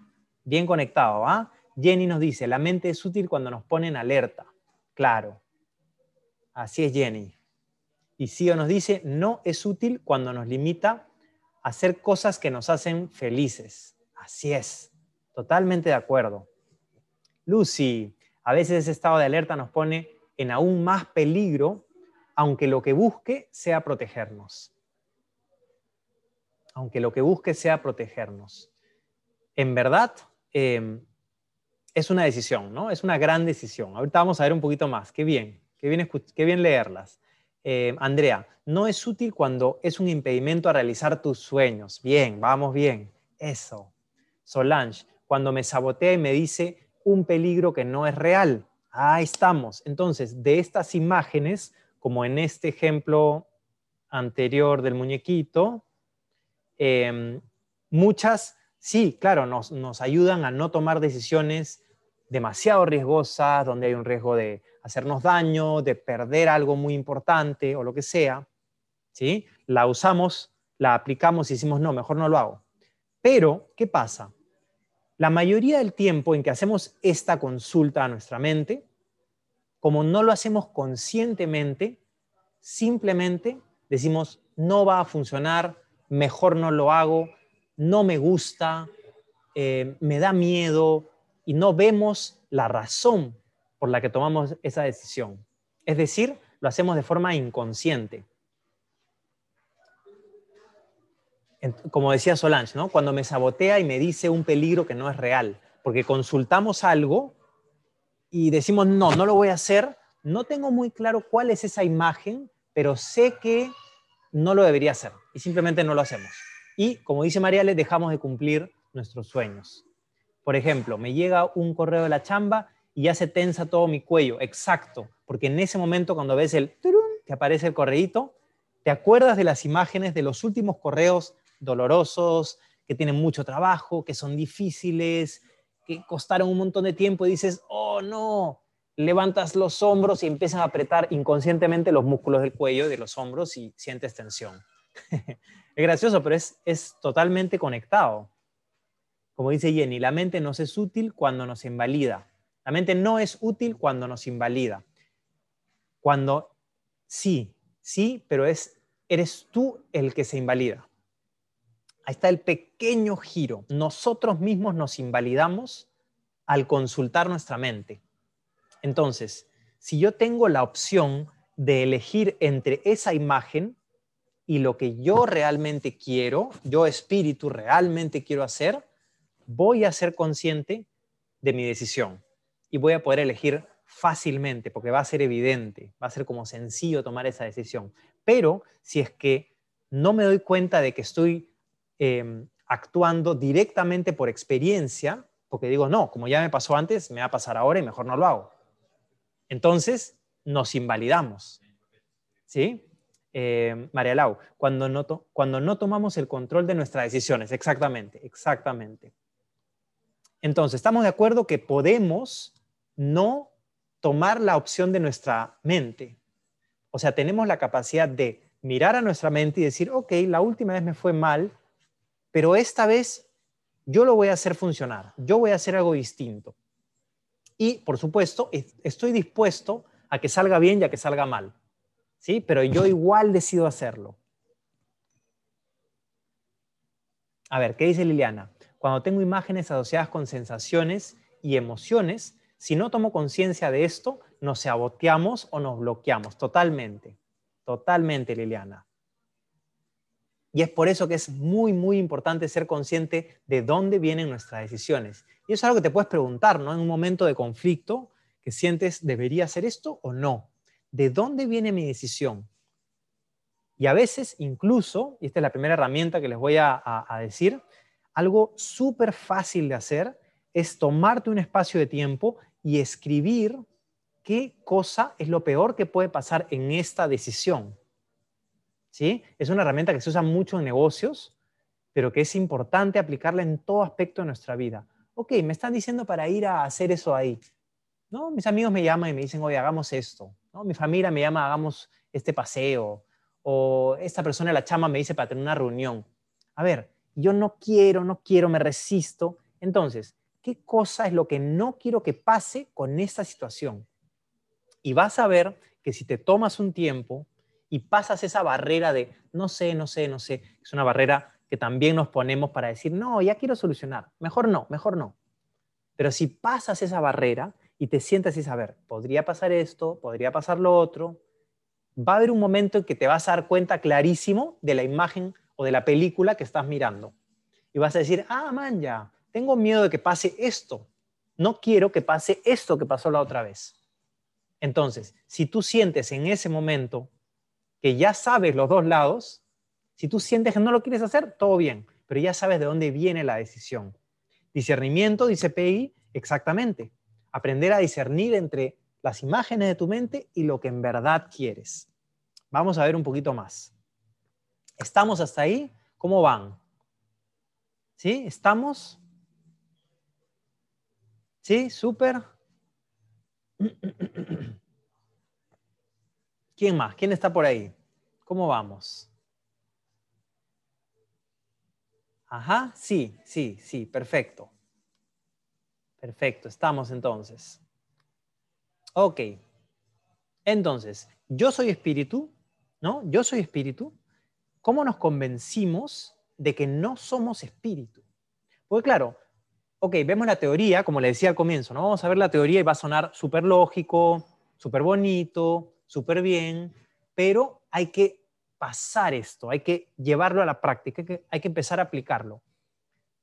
Bien conectado, ¿ah? Jenny nos dice, la mente es útil cuando nos pone alerta. Claro. Así es Jenny. Y Sio nos dice, no es útil cuando nos limita a hacer cosas que nos hacen felices. Así es. Totalmente de acuerdo. Lucy, a veces ese estado de alerta nos pone en aún más peligro, aunque lo que busque sea protegernos. Aunque lo que busque sea protegernos. En verdad, em, es una decisión, ¿no? Es una gran decisión. Ahorita vamos a ver un poquito más. Qué bien, qué bien, qué bien leerlas. Eh, Andrea, no es útil cuando es un impedimento a realizar tus sueños. Bien, vamos bien. Eso. Solange, cuando me sabotea y me dice un peligro que no es real. Ahí estamos. Entonces, de estas imágenes, como en este ejemplo anterior del muñequito, em, muchas, sí, claro, nos, nos ayudan a no tomar decisiones demasiado riesgosa, donde hay un riesgo de hacernos daño, de perder algo muy importante o lo que sea, ¿sí? La usamos, la aplicamos y decimos, no, mejor no lo hago. Pero, ¿qué pasa? La mayoría del tiempo en que hacemos esta consulta a nuestra mente, como no lo hacemos conscientemente, simplemente decimos, no va a funcionar, mejor no lo hago, no me gusta, eh, me da miedo, y no vemos la razón por la que tomamos esa decisión. Es decir, lo hacemos de forma inconsciente. Como decía Solange, ¿no? cuando me sabotea y me dice un peligro que no es real, porque consultamos algo y decimos, no, no lo voy a hacer, no tengo muy claro cuál es esa imagen, pero sé que no lo debería hacer y simplemente no lo hacemos. Y como dice María, le dejamos de cumplir nuestros sueños. Por ejemplo, me llega un correo de la chamba y ya se tensa todo mi cuello. Exacto, porque en ese momento cuando ves el que aparece el correíto, te acuerdas de las imágenes de los últimos correos dolorosos, que tienen mucho trabajo, que son difíciles, que costaron un montón de tiempo y dices, oh no, levantas los hombros y empiezas a apretar inconscientemente los músculos del cuello y de los hombros y sientes tensión. es gracioso, pero es, es totalmente conectado. Como dice Jenny, la mente nos es útil cuando nos invalida. La mente no es útil cuando nos invalida. Cuando sí, sí, pero es, eres tú el que se invalida. Ahí está el pequeño giro. Nosotros mismos nos invalidamos al consultar nuestra mente. Entonces, si yo tengo la opción de elegir entre esa imagen y lo que yo realmente quiero, yo espíritu realmente quiero hacer, voy a ser consciente de mi decisión y voy a poder elegir fácilmente porque va a ser evidente, va a ser como sencillo tomar esa decisión. Pero si es que no me doy cuenta de que estoy em, actuando directamente por experiencia, porque digo, no, como ya me pasó antes, me va a pasar ahora y mejor no lo hago. Entonces, nos invalidamos. ¿Sí? Eh, María Lau, cuando no, cuando no tomamos el control de nuestras decisiones, exactamente, exactamente. Entonces, estamos de acuerdo que podemos no tomar la opción de nuestra mente. O sea, tenemos la capacidad de mirar a nuestra mente y decir, ok, la última vez me fue mal, pero esta vez yo lo voy a hacer funcionar, yo voy a hacer algo distinto. Y, por supuesto, estoy dispuesto a que salga bien y a que salga mal. ¿Sí? Pero yo igual decido hacerlo. A ver, ¿qué dice Liliana? cuando tengo imágenes asociadas con sensaciones y emociones, si no tomo conciencia de esto, nos saboteamos o nos bloqueamos totalmente. Totalmente, Liliana. Y es por eso que es muy, muy importante ser consciente de dónde vienen nuestras decisiones. Y eso es algo que te puedes preguntar, ¿no? En un momento de conflicto, que sientes, ¿debería hacer esto o no? ¿De dónde viene mi decisión? Y a veces incluso, y esta es la primera herramienta que les voy a, decir, algo súper fácil de hacer es tomarte un espacio de tiempo y escribir qué cosa es lo peor que puede pasar en esta decisión. ¿sí? Es una herramienta que se usa mucho en negocios, pero que es importante aplicarla en todo aspecto de nuestra vida. Ok, me están diciendo para ir a hacer eso ahí. ¿no? Mis amigos me llaman y me dicen, oye, hagamos esto. Mi familia me llama, hagamos este paseo. O esta persona la chama me dice para tener una reunión. A ver, yo no quiero, no quiero, me resisto. Entonces, ¿qué cosa es lo que no quiero que pase con esta situación? Y vas a ver que si te tomas un tiempo y pasas esa barrera de no sé, no sé, no sé, es una barrera que también nos ponemos para decir, no, ya quiero solucionar, mejor no, mejor no. Pero si pasas esa barrera y te sientas y saber, podría pasar esto, podría pasar lo otro, va a haber un momento en que te vas a dar cuenta clarísimo de la imagen o de la película que estás mirando. Y vas a decir, ah, man, ya, tengo miedo de que pase esto. No quiero que pase esto que pasó la otra vez. Entonces, si tú sientes en ese momento que ya sabes los dos lados, si tú sientes que no lo quieres hacer, todo bien, pero ya sabes de dónde viene la decisión. Discernimiento, dice Peggy, exactamente. Aprender a discernir entre las imágenes de tu mente y lo que en verdad quieres. Vamos a ver un poquito más. ¿Estamos hasta ahí? ¿Cómo van? ¿Sí? ¿Estamos? ¿Sí? ¿Súper? ¿Quién más? ¿Quién está por ahí? ¿Cómo vamos? Ajá, sí, sí, sí, perfecto. Perfecto, estamos entonces. Ok. Entonces, yo soy espíritu, ¿no? Yo soy espíritu. ¿Cómo nos convencimos de que no somos espíritu? Porque claro, ok, vemos la teoría, como le decía al comienzo, ¿no? Vamos a ver la teoría y va a sonar súper lógico, súper bonito, súper bien, pero hay que pasar esto, hay que llevarlo a la práctica, hay que, empezar a aplicarlo.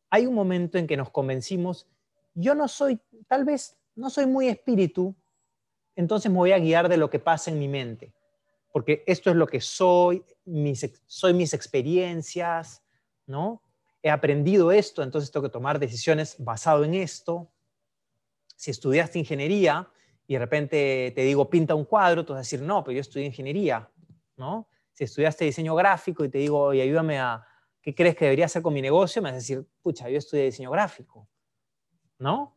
Hay un momento en que nos convencimos, yo no soy, tal vez no soy muy espíritu, entonces me voy a guiar de lo que pasa en mi mente, porque esto es lo que soy, mis, soy mis experiencias, ¿no? He aprendido esto, entonces tengo que tomar decisiones basado en esto. Si estudiaste ingeniería, y de repente te digo, pinta un cuadro, tú vas a decir, no, pero yo estudié ingeniería, ¿no? Si estudiaste diseño gráfico y te digo, ayúdame a, ¿qué crees que debería hacer con mi negocio? Me vas a decir, pucha, yo estudié diseño gráfico, ¿no?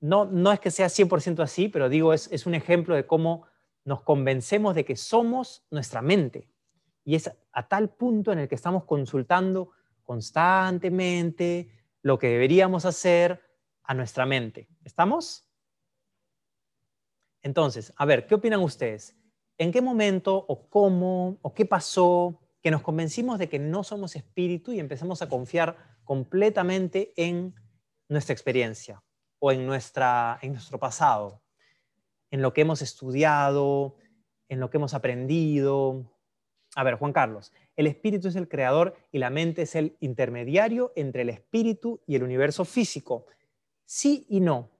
No, no es que sea 100% así, pero digo, es, es un ejemplo de cómo nos convencemos de que somos nuestra mente. Y es a tal punto en el que estamos consultando constantemente lo que deberíamos hacer a nuestra mente. ¿Estamos? Entonces, a ver, ¿qué opinan ustedes? ¿En qué momento o cómo o qué pasó que nos convencimos de que no somos espíritu y empezamos a confiar completamente en nuestra experiencia o en, nuestra, en nuestro pasado, en lo que hemos estudiado, en lo que hemos aprendido? A ver, Juan Carlos, el espíritu es el creador y la mente es el intermediario entre el espíritu y el universo físico. Sí y no.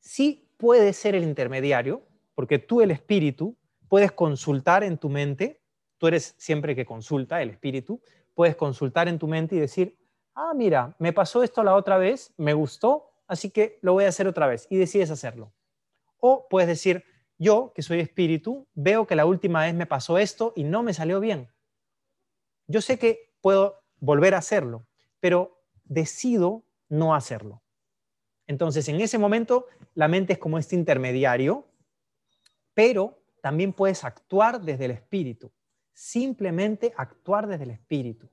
Sí puede ser el intermediario, porque tú, el espíritu, puedes consultar en tu mente, tú eres siempre que consulta, el espíritu, puedes consultar en tu mente y decir, ah, mira, me pasó esto la otra vez, me gustó, así que lo voy a hacer otra vez, y decides hacerlo. O puedes decir, yo, que soy espíritu, veo que la última vez me pasó esto y no me salió bien. Yo sé que puedo volver a hacerlo, pero decido no hacerlo. Entonces, en ese momento, la mente es como este intermediario, pero también puedes actuar desde el espíritu, simplemente actuar desde el espíritu.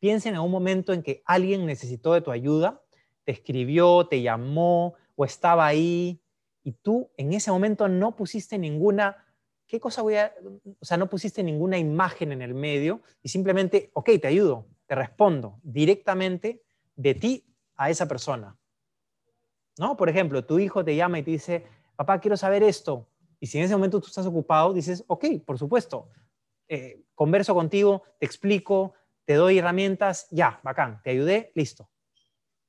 Piensa en un momento en que alguien necesitó de tu ayuda, te escribió, te llamó o estaba ahí y tú en ese momento no pusiste ninguna, ¿qué cosa voy a, o sea, no pusiste ninguna imagen en el medio y simplemente, ok, te ayudo, te respondo directamente de ti a esa persona. ¿no? Por ejemplo, tu hijo te llama y te dice, papá, quiero saber esto. Y si en ese momento tú estás ocupado, dices, ok, por supuesto, eh, converso contigo, te explico, te doy herramientas, ya, bacán, te ayudé, listo.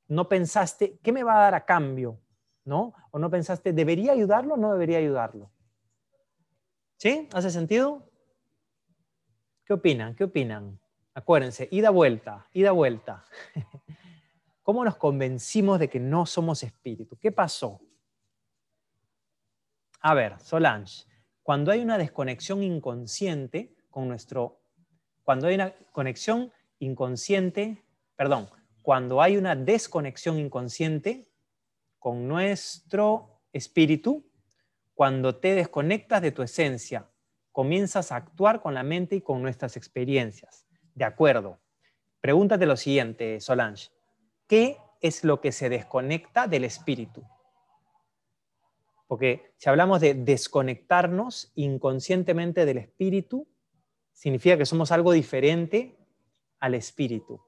No pensaste, ¿qué me va a dar a cambio? ¿No? O no pensaste, ¿debería ayudarlo o no debería ayudarlo? ¿Sí? ¿Hace sentido? ¿Qué opinan? ¿Qué opinan? Acuérdense, ida vuelta, ida vuelta. ¿Cómo nos convencimos de que no somos espíritu? ¿Qué pasó? A ver, Solange, cuando hay una desconexión inconsciente con nuestro, cuando hay una conexión inconsciente, perdón, cuando hay una desconexión inconsciente con nuestro espíritu, cuando te desconectas de tu esencia, comienzas a actuar con la mente y con nuestras experiencias. De acuerdo. Pregúntate lo siguiente, Solange. ¿Qué es lo que se desconecta del espíritu? Porque si hablamos de desconectarnos inconscientemente del espíritu, significa que somos algo diferente al espíritu.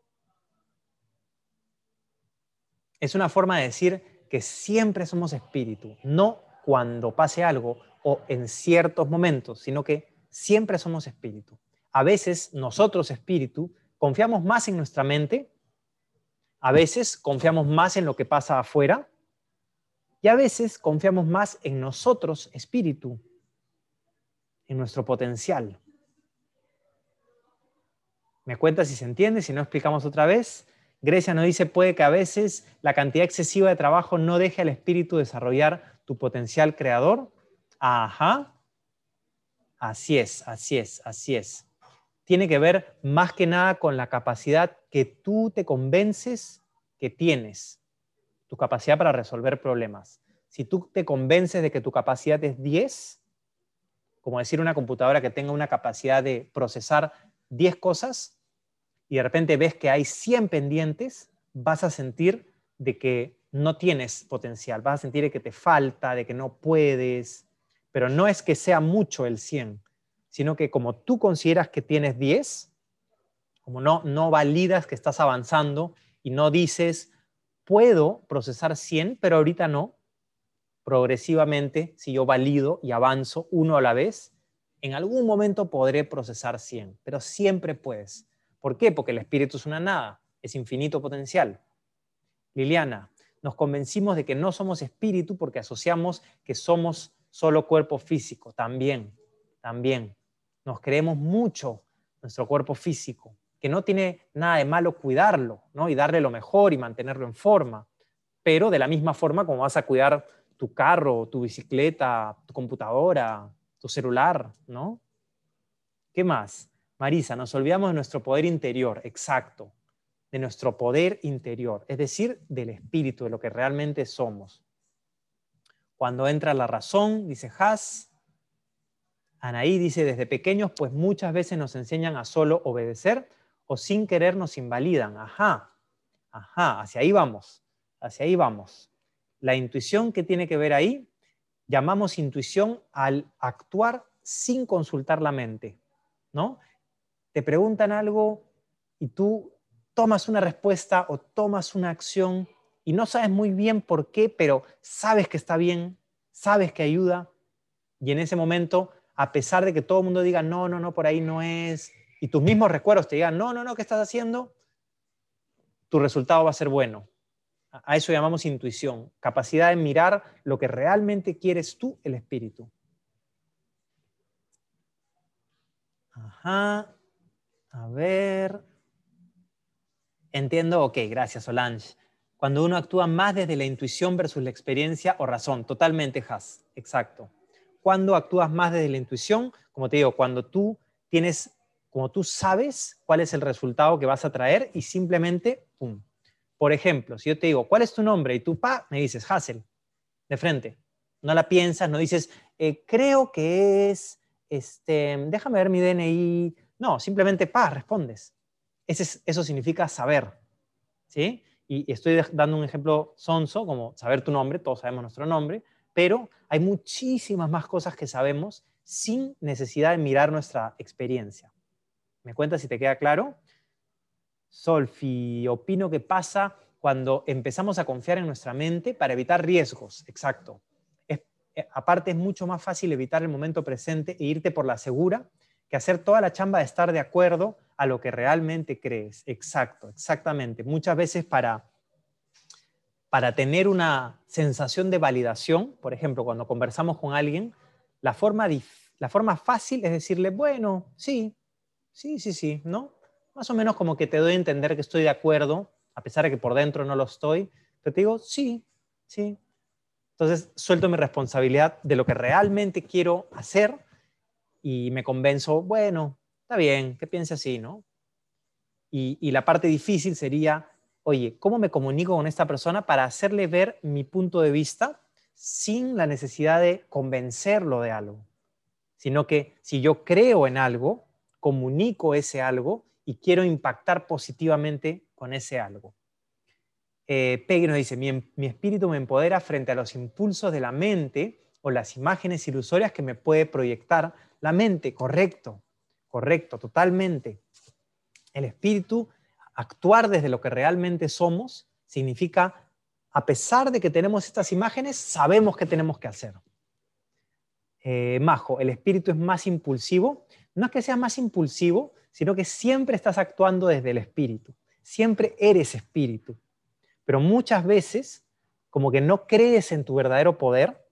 Es una forma de decir que siempre somos espíritu, no cuando pase algo o en ciertos momentos, sino que siempre somos espíritu. A veces nosotros, espíritu, confiamos más en nuestra mente, a veces confiamos más en lo que pasa afuera, y a veces confiamos más en nosotros, espíritu, en nuestro potencial. ¿Me cuenta si se entiende? Si no explicamos otra vez. Grecia nos dice, puede que a veces la cantidad excesiva de trabajo no deje al espíritu desarrollar tu potencial creador. Ajá. Así es, así es, así es. Tiene que ver más que nada con la capacidad que tú te convences que tienes tu capacidad para resolver problemas. Si tú te convences de que tu capacidad es 10, como decir una computadora que tenga una capacidad de procesar 10 cosas, y de repente ves que hay 100 pendientes, vas a sentir de que no tienes potencial, vas a sentir que te falta, de que no puedes, pero no es que sea mucho el 100, sino que como tú consideras que tienes 10, como no, no validas que estás avanzando y no dices, puedo procesar 100, pero ahorita no. Progresivamente, si yo valido y avanzo uno a la vez, en algún momento podré procesar 100, pero siempre puedes. ¿Por qué? Porque el espíritu es una nada, es infinito potencial. Liliana, nos convencimos de que no somos espíritu porque asociamos que somos solo cuerpo físico. También, también. Nos creemos mucho nuestro cuerpo físico que no tiene nada de malo cuidarlo, ¿no? Y darle lo mejor y mantenerlo en forma. Pero de la misma forma como vas a cuidar tu carro, tu bicicleta, tu computadora, tu celular, ¿no? ¿Qué más? Marisa, nos olvidamos de nuestro poder interior, exacto, de nuestro poder interior, es decir, del espíritu, de lo que realmente somos. Cuando entra la razón, dice Haas, Anaí dice, desde pequeños, pues muchas veces nos enseñan a solo obedecer o sin querer nos invalidan. Ajá, ajá, hacia ahí vamos, hacia ahí vamos. La intuición que tiene que ver ahí, llamamos intuición al actuar sin consultar la mente, ¿no? Te preguntan algo y tú tomas una respuesta o tomas una acción y no sabes muy bien por qué, pero sabes que está bien, sabes que ayuda y en ese momento, a pesar de que todo el mundo diga, no, no, no, por ahí no es, y tus mismos recuerdos te digan, no, no, no, ¿qué estás haciendo? Tu resultado va a ser bueno. A eso llamamos intuición, capacidad de mirar lo que realmente quieres tú, el espíritu. Ajá. A ver. Entiendo, ok, gracias Solange. Cuando uno actúa más desde la intuición versus la experiencia o razón, totalmente, Has, exacto. Cuando actúas más desde la intuición, como te digo, cuando tú tienes como tú sabes cuál es el resultado que vas a traer y simplemente, ¡pum! Por ejemplo, si yo te digo, ¿cuál es tu nombre? Y tú, pa, me dices, Hassel, de frente. No la piensas, no dices, eh, creo que es, este, déjame ver mi DNI. No, simplemente, pa, respondes. Eso significa saber, ¿sí? Y estoy dando un ejemplo sonso, como saber tu nombre, todos sabemos nuestro nombre, pero hay muchísimas más cosas que sabemos sin necesidad de mirar nuestra experiencia. ¿Me cuentas si te queda claro? Solfi, opino que pasa cuando empezamos a confiar en nuestra mente para evitar riesgos. Exacto. Eh, aparte es mucho más fácil evitar el momento presente e irte por la segura que hacer toda la chamba de estar de acuerdo a lo que realmente crees. Exacto, exactamente. Muchas veces para, para tener una sensación de validación, por ejemplo, cuando conversamos con alguien, la forma, la forma fácil es decirle, bueno, sí, sí, sí, sí, ¿no? Más o menos como que te doy a entender que estoy de acuerdo, a pesar de que por dentro no lo estoy, pero te digo, sí, sí. Entonces suelto mi responsabilidad de lo que realmente quiero hacer y me convenzo, bueno, está bien, que piense así, ¿no? Y, y la parte difícil sería, oye, ¿cómo me comunico con esta persona para hacerle ver mi punto de vista sin la necesidad de convencerlo de algo? Sino que si yo creo en algo, comunico ese algo y quiero impactar positivamente con ese algo. Eh, Peggy nos dice, mi, mi espíritu me empodera frente a los impulsos de la mente o las imágenes ilusorias que me puede proyectar la mente, correcto, correcto, totalmente. El espíritu, actuar desde lo que realmente somos, significa, a pesar de que tenemos estas imágenes, sabemos qué tenemos que hacer. Eh, Majo, el espíritu es más impulsivo. No es que sea más impulsivo, sino que siempre estás actuando desde el espíritu. Siempre eres espíritu. Pero muchas veces, como que no crees en tu verdadero poder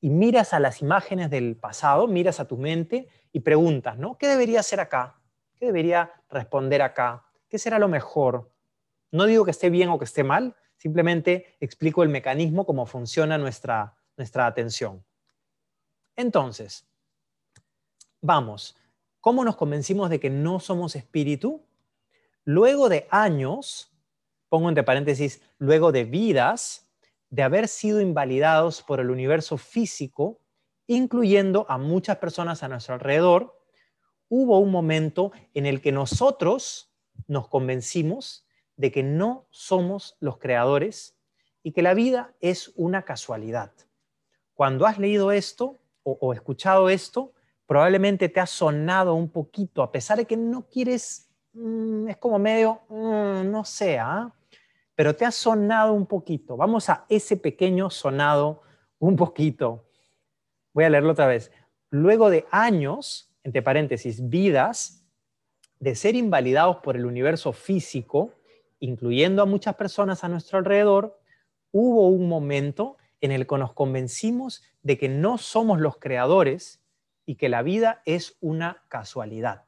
y miras a las imágenes del pasado, miras a tu mente y preguntas, ¿no? ¿Qué debería hacer acá? ¿Qué debería responder acá? ¿Qué será lo mejor? No digo que esté bien o que esté mal, simplemente explico el mecanismo, cómo funciona nuestra, nuestra atención. Entonces, vamos, ¿cómo nos convencimos de que no somos espíritu? Luego de años, pongo entre paréntesis, luego de vidas, de haber sido invalidados por el universo físico, incluyendo a muchas personas a nuestro alrededor, hubo un momento en el que nosotros nos convencimos de que no somos los creadores y que la vida es una casualidad. Cuando has leído esto o, escuchado esto, probablemente te ha sonado un poquito, a pesar de que no quieres, mm, es como medio, mm, no sé, ¿ah? pero te ha sonado un poquito. Vamos a ese pequeño sonado un poquito. Voy a leerlo otra vez. Luego de años, entre paréntesis, vidas, de ser invalidados por el universo físico, incluyendo a muchas personas a nuestro alrededor, hubo un momento en el que nos convencimos de que no somos los creadores y que la vida es una casualidad.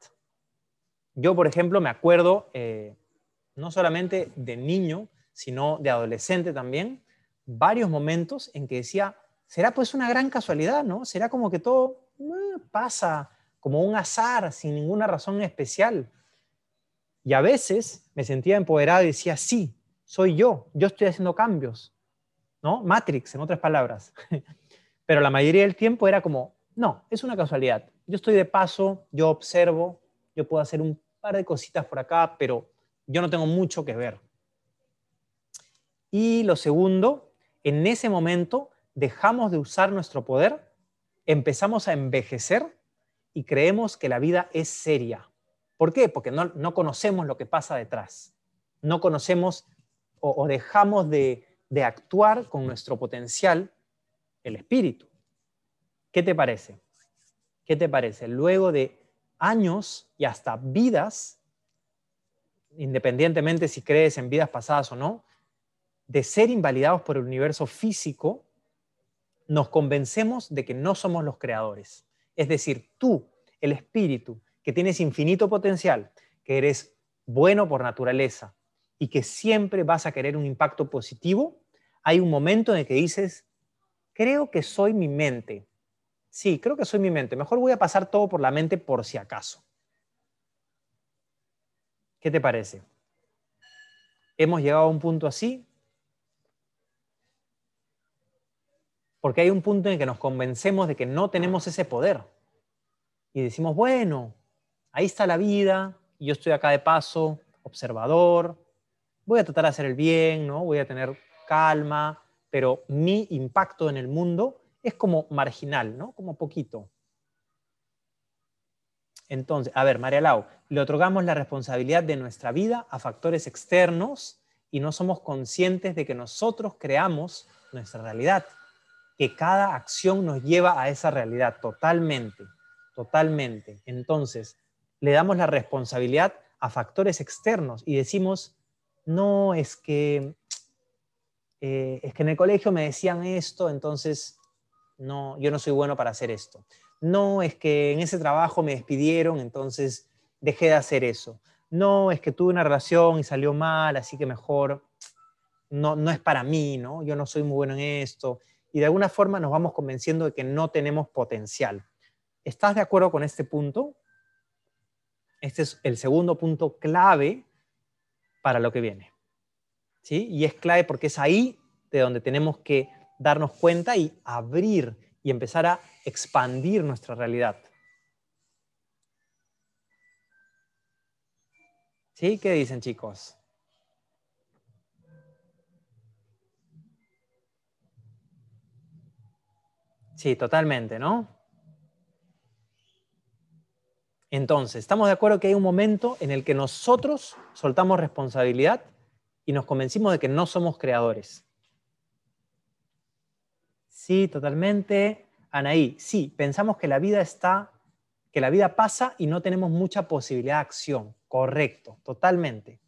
Yo, por ejemplo, me acuerdo, eh, no solamente de niño, sino de adolescente también, varios momentos en que decía, será pues una gran casualidad, ¿no? Será como que todo eh, pasa como un azar, sin ninguna razón especial. Y a veces me sentía empoderado y decía, sí, soy yo, yo estoy haciendo cambios, ¿no? Matrix, en otras palabras. Pero la mayoría del tiempo era como, no, es una casualidad. Yo estoy de paso, yo observo, yo puedo hacer un par de cositas por acá, pero yo no tengo mucho que ver. Y lo segundo, en ese momento dejamos de usar nuestro poder, empezamos a envejecer y creemos que la vida es seria. ¿Por qué? Porque no, conocemos lo que pasa detrás. No conocemos o, dejamos de, de actuar con nuestro potencial, el espíritu. ¿Qué te parece? ¿Qué te parece? Luego de años y hasta vidas, independientemente si crees en vidas pasadas o no, de ser invalidados por el universo físico, nos convencemos de que no somos los creadores. Es decir, tú, el espíritu, que tienes infinito potencial, que eres bueno por naturaleza y que siempre vas a querer un impacto positivo, hay un momento en el que dices, creo que soy mi mente. Sí, creo que soy mi mente. Mejor voy a pasar todo por la mente por si acaso. ¿Qué te parece? ¿Hemos llegado a un punto así? Porque hay un punto en el que nos convencemos de que no tenemos ese poder. Y decimos, bueno, ahí está la vida, y yo estoy acá de paso, observador, voy a tratar de hacer el bien, ¿no? voy a tener calma, pero mi impacto en el mundo es como marginal, ¿no? como poquito. Entonces, a ver, María Lau, le otorgamos la responsabilidad de nuestra vida a factores externos y no somos conscientes de que nosotros creamos nuestra realidad que cada acción nos lleva a esa realidad totalmente, totalmente. Entonces, le damos la responsabilidad a factores externos y decimos, no, es que, eh, es que en el colegio me decían esto, entonces no, yo no soy bueno para hacer esto. No, es que en ese trabajo me despidieron, entonces dejé de hacer eso. No, es que tuve una relación y salió mal, así que mejor no, no es para mí, ¿no? Yo no soy muy bueno en esto. Y de alguna forma nos vamos convenciendo de que no tenemos potencial. ¿Estás de acuerdo con este punto? Este es el segundo punto clave para lo que viene. ¿Sí? Y es clave porque es ahí de donde tenemos que darnos cuenta y abrir y empezar a expandir nuestra realidad. ¿Sí? ¿Qué dicen chicos? Sí, totalmente, ¿no? Entonces, estamos de acuerdo que hay un momento en el que nosotros soltamos responsabilidad y nos convencimos de que no somos creadores. Sí, totalmente. Anaí, sí, pensamos que la vida está, que la vida pasa y no tenemos mucha posibilidad de acción. Correcto, totalmente.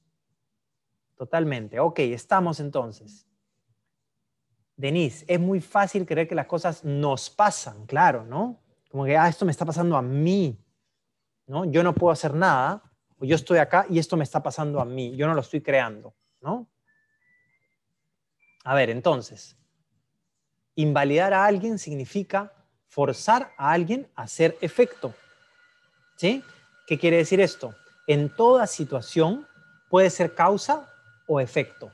Totalmente. Ok, estamos entonces. Denise, es muy fácil creer que las cosas nos pasan, claro, ¿no? Como que, ah, esto me está pasando a mí, ¿no? Yo no puedo hacer nada, o yo estoy acá y esto me está pasando a mí, yo no lo estoy creando, ¿no? A ver, entonces, invalidar a alguien significa forzar a alguien a hacer efecto. ¿Sí? ¿Qué quiere decir esto? En toda situación puede ser causa o efecto.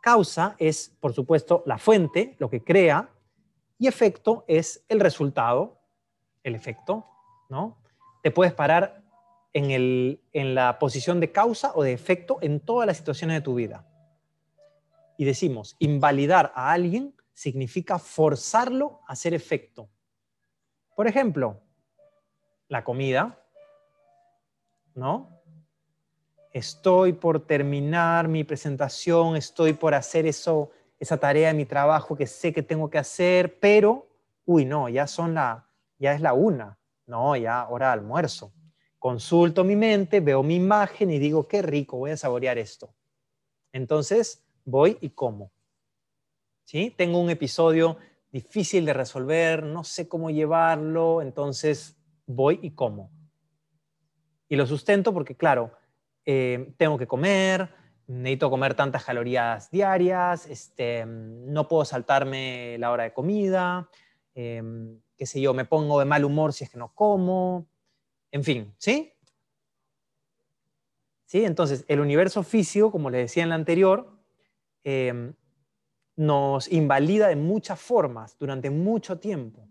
Causa es, por supuesto, la fuente, lo que crea, y efecto es el resultado, el efecto, ¿no? Te puedes parar en, en la posición de causa o de efecto en todas las situaciones de tu vida. Y decimos, invalidar a alguien significa forzarlo a hacer efecto. Por ejemplo, la comida, ¿no? estoy por terminar mi presentación, estoy por hacer eso, esa tarea de mi trabajo que sé que tengo que hacer, pero, uy, no, ya son la, ya es la una, no, ya hora de almuerzo. Consulto mi mente, veo mi imagen y digo, qué rico, voy a saborear esto. Entonces, voy y como. ¿Sí? Tengo un episodio difícil de resolver, no sé cómo llevarlo, entonces voy y como. Y lo sustento porque, claro, eh, tengo que comer, necesito comer tantas calorías diarias, este, no puedo saltarme la hora de comida, em, qué sé yo, me pongo de mal humor si es que no como, en fin, ¿sí? ¿Sí? Entonces, el universo físico, como les decía en la anterior, em, nos invalida de muchas formas durante mucho tiempo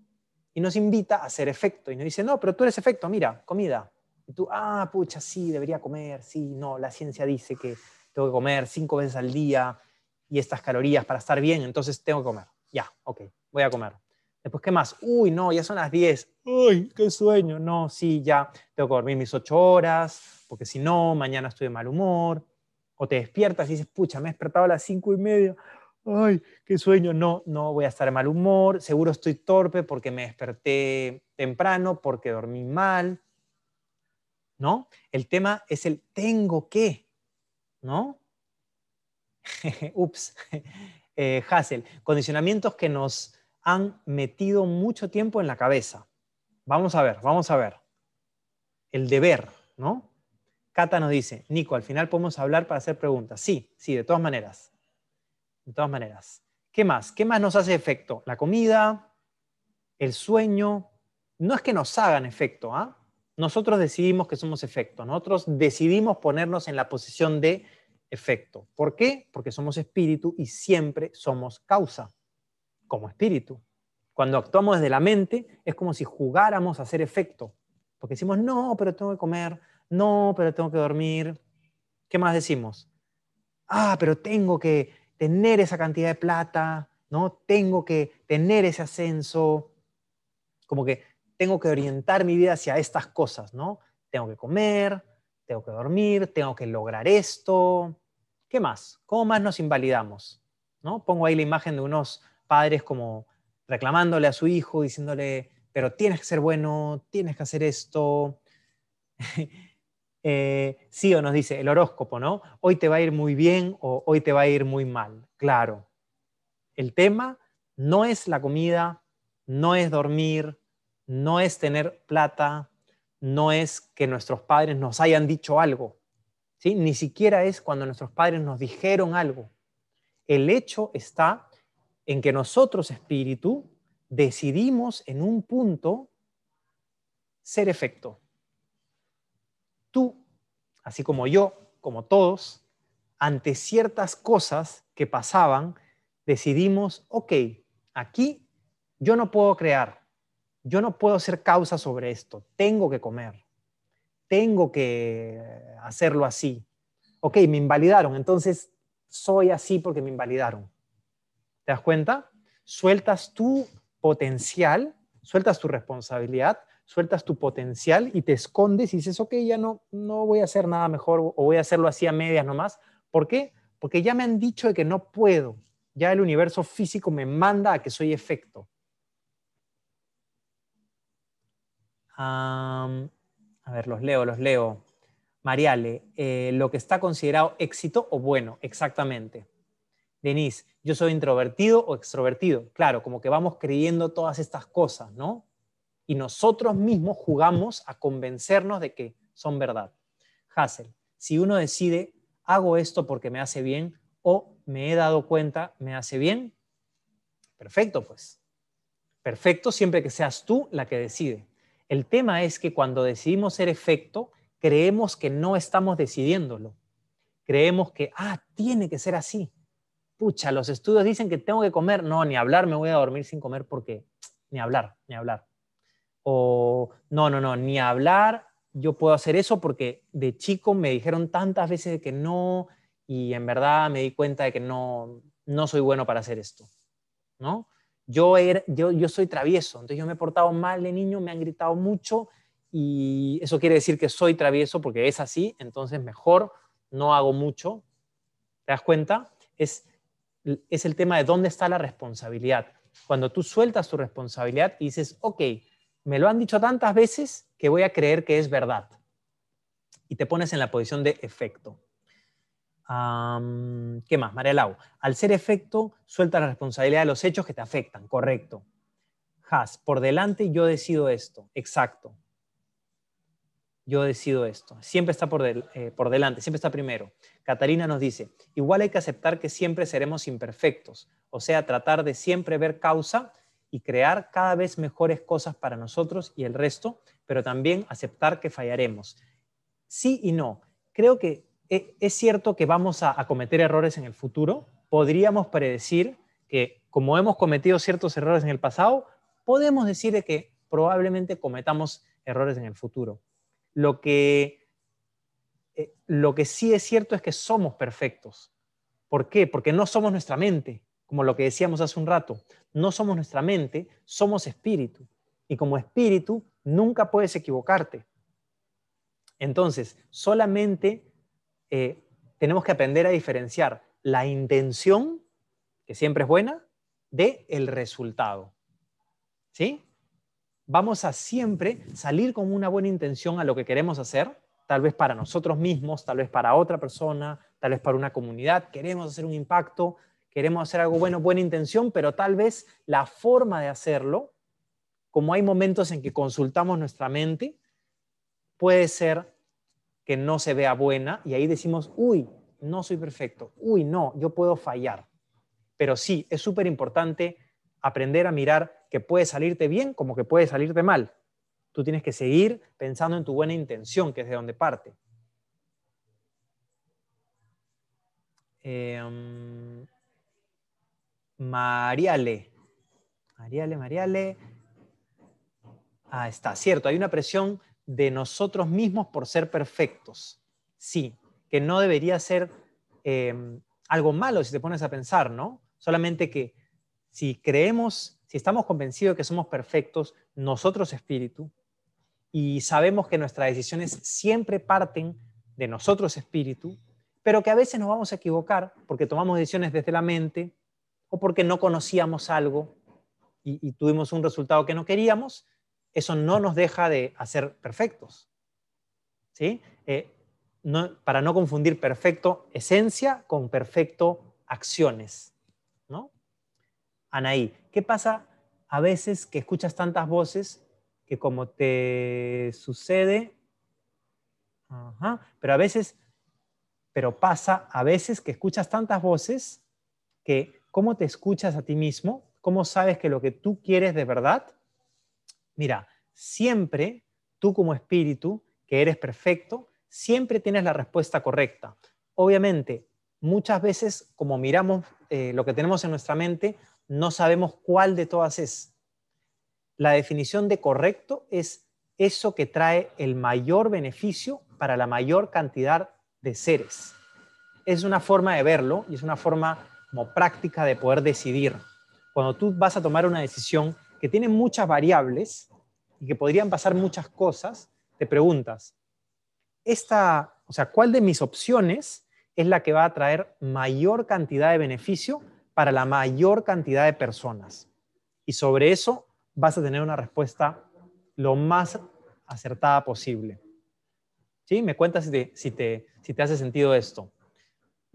y nos invita a hacer efecto y nos dice, no, pero tú eres efecto, mira, comida, y tú, ah, pucha, sí, debería comer, sí, no, la ciencia dice que tengo que comer cinco veces al día y estas calorías para estar bien, entonces tengo que comer. Ya, ok, voy a comer. Después, ¿qué más? Uy, no, ya son las 10. Uy, qué sueño. No, sí, ya tengo que dormir mis ocho horas, porque si no, mañana estoy de mal humor. O te despiertas y dices, pucha, me he despertado a las cinco y media. Ay, qué sueño. No, no voy a estar de mal humor. Seguro estoy torpe porque me desperté temprano, porque dormí mal. ¿no? El tema es el tengo que, ¿no? Ups, eh, Hassel, condicionamientos que nos han metido mucho tiempo en la cabeza. Vamos a ver, vamos a ver. El deber, ¿no? Cata nos dice, Nico, al final podemos hablar para hacer preguntas. Sí, sí, de todas maneras. De todas maneras. ¿Qué más? ¿Qué más nos hace efecto? La comida, el sueño. No es que nos hagan efecto, ¿ah? nosotros decidimos que somos efecto, nosotros decidimos ponernos en la posición de efecto. ¿Por qué? Porque somos espíritu y siempre somos causa, como espíritu. Cuando actuamos desde la mente es como si jugáramos a hacer efecto, porque decimos, no, pero tengo que comer, no, pero tengo que dormir. ¿Qué más decimos? Ah, pero tengo que tener esa cantidad de plata, ¿no? Tengo que tener ese ascenso. Como que tengo que orientar mi vida hacia estas cosas, ¿no? Tengo que comer, tengo que dormir, tengo que lograr esto. ¿Qué más? ¿Cómo más nos invalidamos? ¿No? Pongo ahí la imagen de unos padres como reclamándole a su hijo, diciéndole, pero tienes que ser bueno, tienes que hacer esto. Eh, sí o nos dice el horóscopo, ¿no? Hoy te va a ir muy bien o hoy te va a ir muy mal. Claro. El tema no es la comida, no es dormir, no es tener plata, no es que nuestros padres nos hayan dicho algo. ¿sí? Ni siquiera es cuando nuestros padres nos dijeron algo. El hecho está en que nosotros, espíritu, decidimos en un punto ser efecto. Así como yo, como todos, ante ciertas cosas que pasaban, decidimos, ok, aquí yo no puedo crear, yo no puedo ser causa sobre esto, tengo que comer, tengo que hacerlo así. Ok, me invalidaron, entonces soy así porque me invalidaron. ¿Te das cuenta? Sueltas tu potencial, sueltas tu responsabilidad, sueltas tu potencial y te escondes y dices, ok, ya no, no voy a hacer nada mejor o voy a hacerlo así a medias nomás. ¿Por qué? Porque ya me han dicho de que no puedo. Ya el universo físico me manda a que soy efecto. a ver, los leo, los leo. Mariale, eh, lo que está considerado éxito o bueno, exactamente. Denise, yo soy introvertido o extrovertido. Claro, como que vamos creyendo todas estas cosas, ¿no? Y nosotros mismos jugamos a convencernos de que son verdad. Hassel, si uno decide, hago esto porque me hace bien o me he dado cuenta, me hace bien, perfecto, pues. Perfecto siempre que seas tú la que decide. El tema es que cuando decidimos ser efecto, creemos que no estamos decidiéndolo. Creemos que, ah, tiene que ser así pucha, los estudios dicen que tengo que comer, no, ni hablar, me voy a dormir sin comer porque, ni hablar, ni hablar. O, no, no, no, ni hablar, yo puedo hacer eso porque de chico me dijeron tantas veces que no y en verdad me di cuenta de que no, no soy bueno para hacer esto, ¿no? Yo, era, yo, yo soy travieso, entonces yo me he portado mal de niño, me han gritado mucho y eso quiere decir que soy travieso porque es así, entonces mejor no hago mucho. ¿Te das cuenta? Es es el tema de dónde está la responsabilidad. Cuando tú sueltas tu responsabilidad y dices, ok, me lo han dicho tantas veces que voy a creer que es verdad. Y te pones en la posición de efecto. ¿Qué más? María Lau. Al ser efecto, suelta la responsabilidad de los hechos que te afectan. Correcto. Has, por delante yo decido esto. Exacto yo decido esto. Siempre está por, eh, por, delante, siempre está primero. Catarina nos dice, igual hay que aceptar que siempre seremos imperfectos, o sea, tratar de siempre ver causa y crear cada vez mejores cosas para nosotros y el resto, pero también aceptar que fallaremos. Sí y no. Creo que e, es cierto que vamos a, a cometer errores en el futuro. Podríamos predecir que como hemos cometido ciertos errores en el pasado, podemos decir que probablemente cometamos errores en el futuro lo que, eh, lo que sí es cierto es que somos perfectos. ¿Por qué? Porque no somos nuestra mente, como lo que decíamos hace un rato. No somos nuestra mente, somos espíritu. Y como espíritu, nunca puedes equivocarte. Entonces, solamente eh, tenemos que aprender a diferenciar la intención, que siempre es buena, de el resultado. ¿Sí? vamos a siempre salir con una buena intención a lo que queremos hacer, tal vez para nosotros mismos, tal vez para otra persona, tal vez para una comunidad, queremos hacer un impacto, queremos hacer algo bueno, buena intención, pero tal vez la forma de hacerlo, como hay momentos en que consultamos nuestra mente, puede ser que no se vea buena y ahí decimos, uy, no soy perfecto, uy, no, yo puedo fallar. Pero sí, es súper importante aprender a mirar que puede salirte bien como que puede salirte mal. Tú tienes que seguir pensando en tu buena intención, que es de donde parte. Em, Mariale. Mariale, Mariale. Ah, está, cierto. Hay una presión de nosotros mismos por ser perfectos. Sí, que no debería ser em, algo malo si te pones a pensar, ¿no? Solamente que si creemos, si estamos convencidos de que somos perfectos, nosotros espíritu, y sabemos que nuestras decisiones siempre parten de nosotros espíritu, pero que a veces nos vamos a equivocar porque tomamos decisiones desde la mente o porque no conocíamos algo y, tuvimos un resultado que no queríamos, eso no nos deja de hacer perfectos. ¿sí? Eh, para no confundir perfecto esencia con perfecto acciones. ¿no? Anaí, ¿qué pasa a veces que escuchas tantas voces que como te sucede, pero a veces, pero pasa a veces que escuchas tantas voces que cómo te escuchas a ti mismo, cómo sabes que lo que tú quieres de verdad, mira, siempre tú como espíritu, que eres perfecto, siempre tienes la respuesta correcta. Obviamente, muchas veces como miramos eh, lo que tenemos en nuestra mente, no sabemos cuál de todas es. La definición de correcto es eso que trae el mayor beneficio para la mayor cantidad de seres. Es una forma de verlo y es una forma como práctica de poder decidir. Cuando tú vas a tomar una decisión que tiene muchas variables y que podrían pasar muchas cosas, te preguntas, esta, o sea, ¿cuál de mis opciones es la que va a traer mayor cantidad de beneficio para la mayor cantidad de personas? Y sobre eso vas a tener una respuesta lo más acertada posible. ¿Sí? Me cuentas si te, si te, si te hace sentido esto.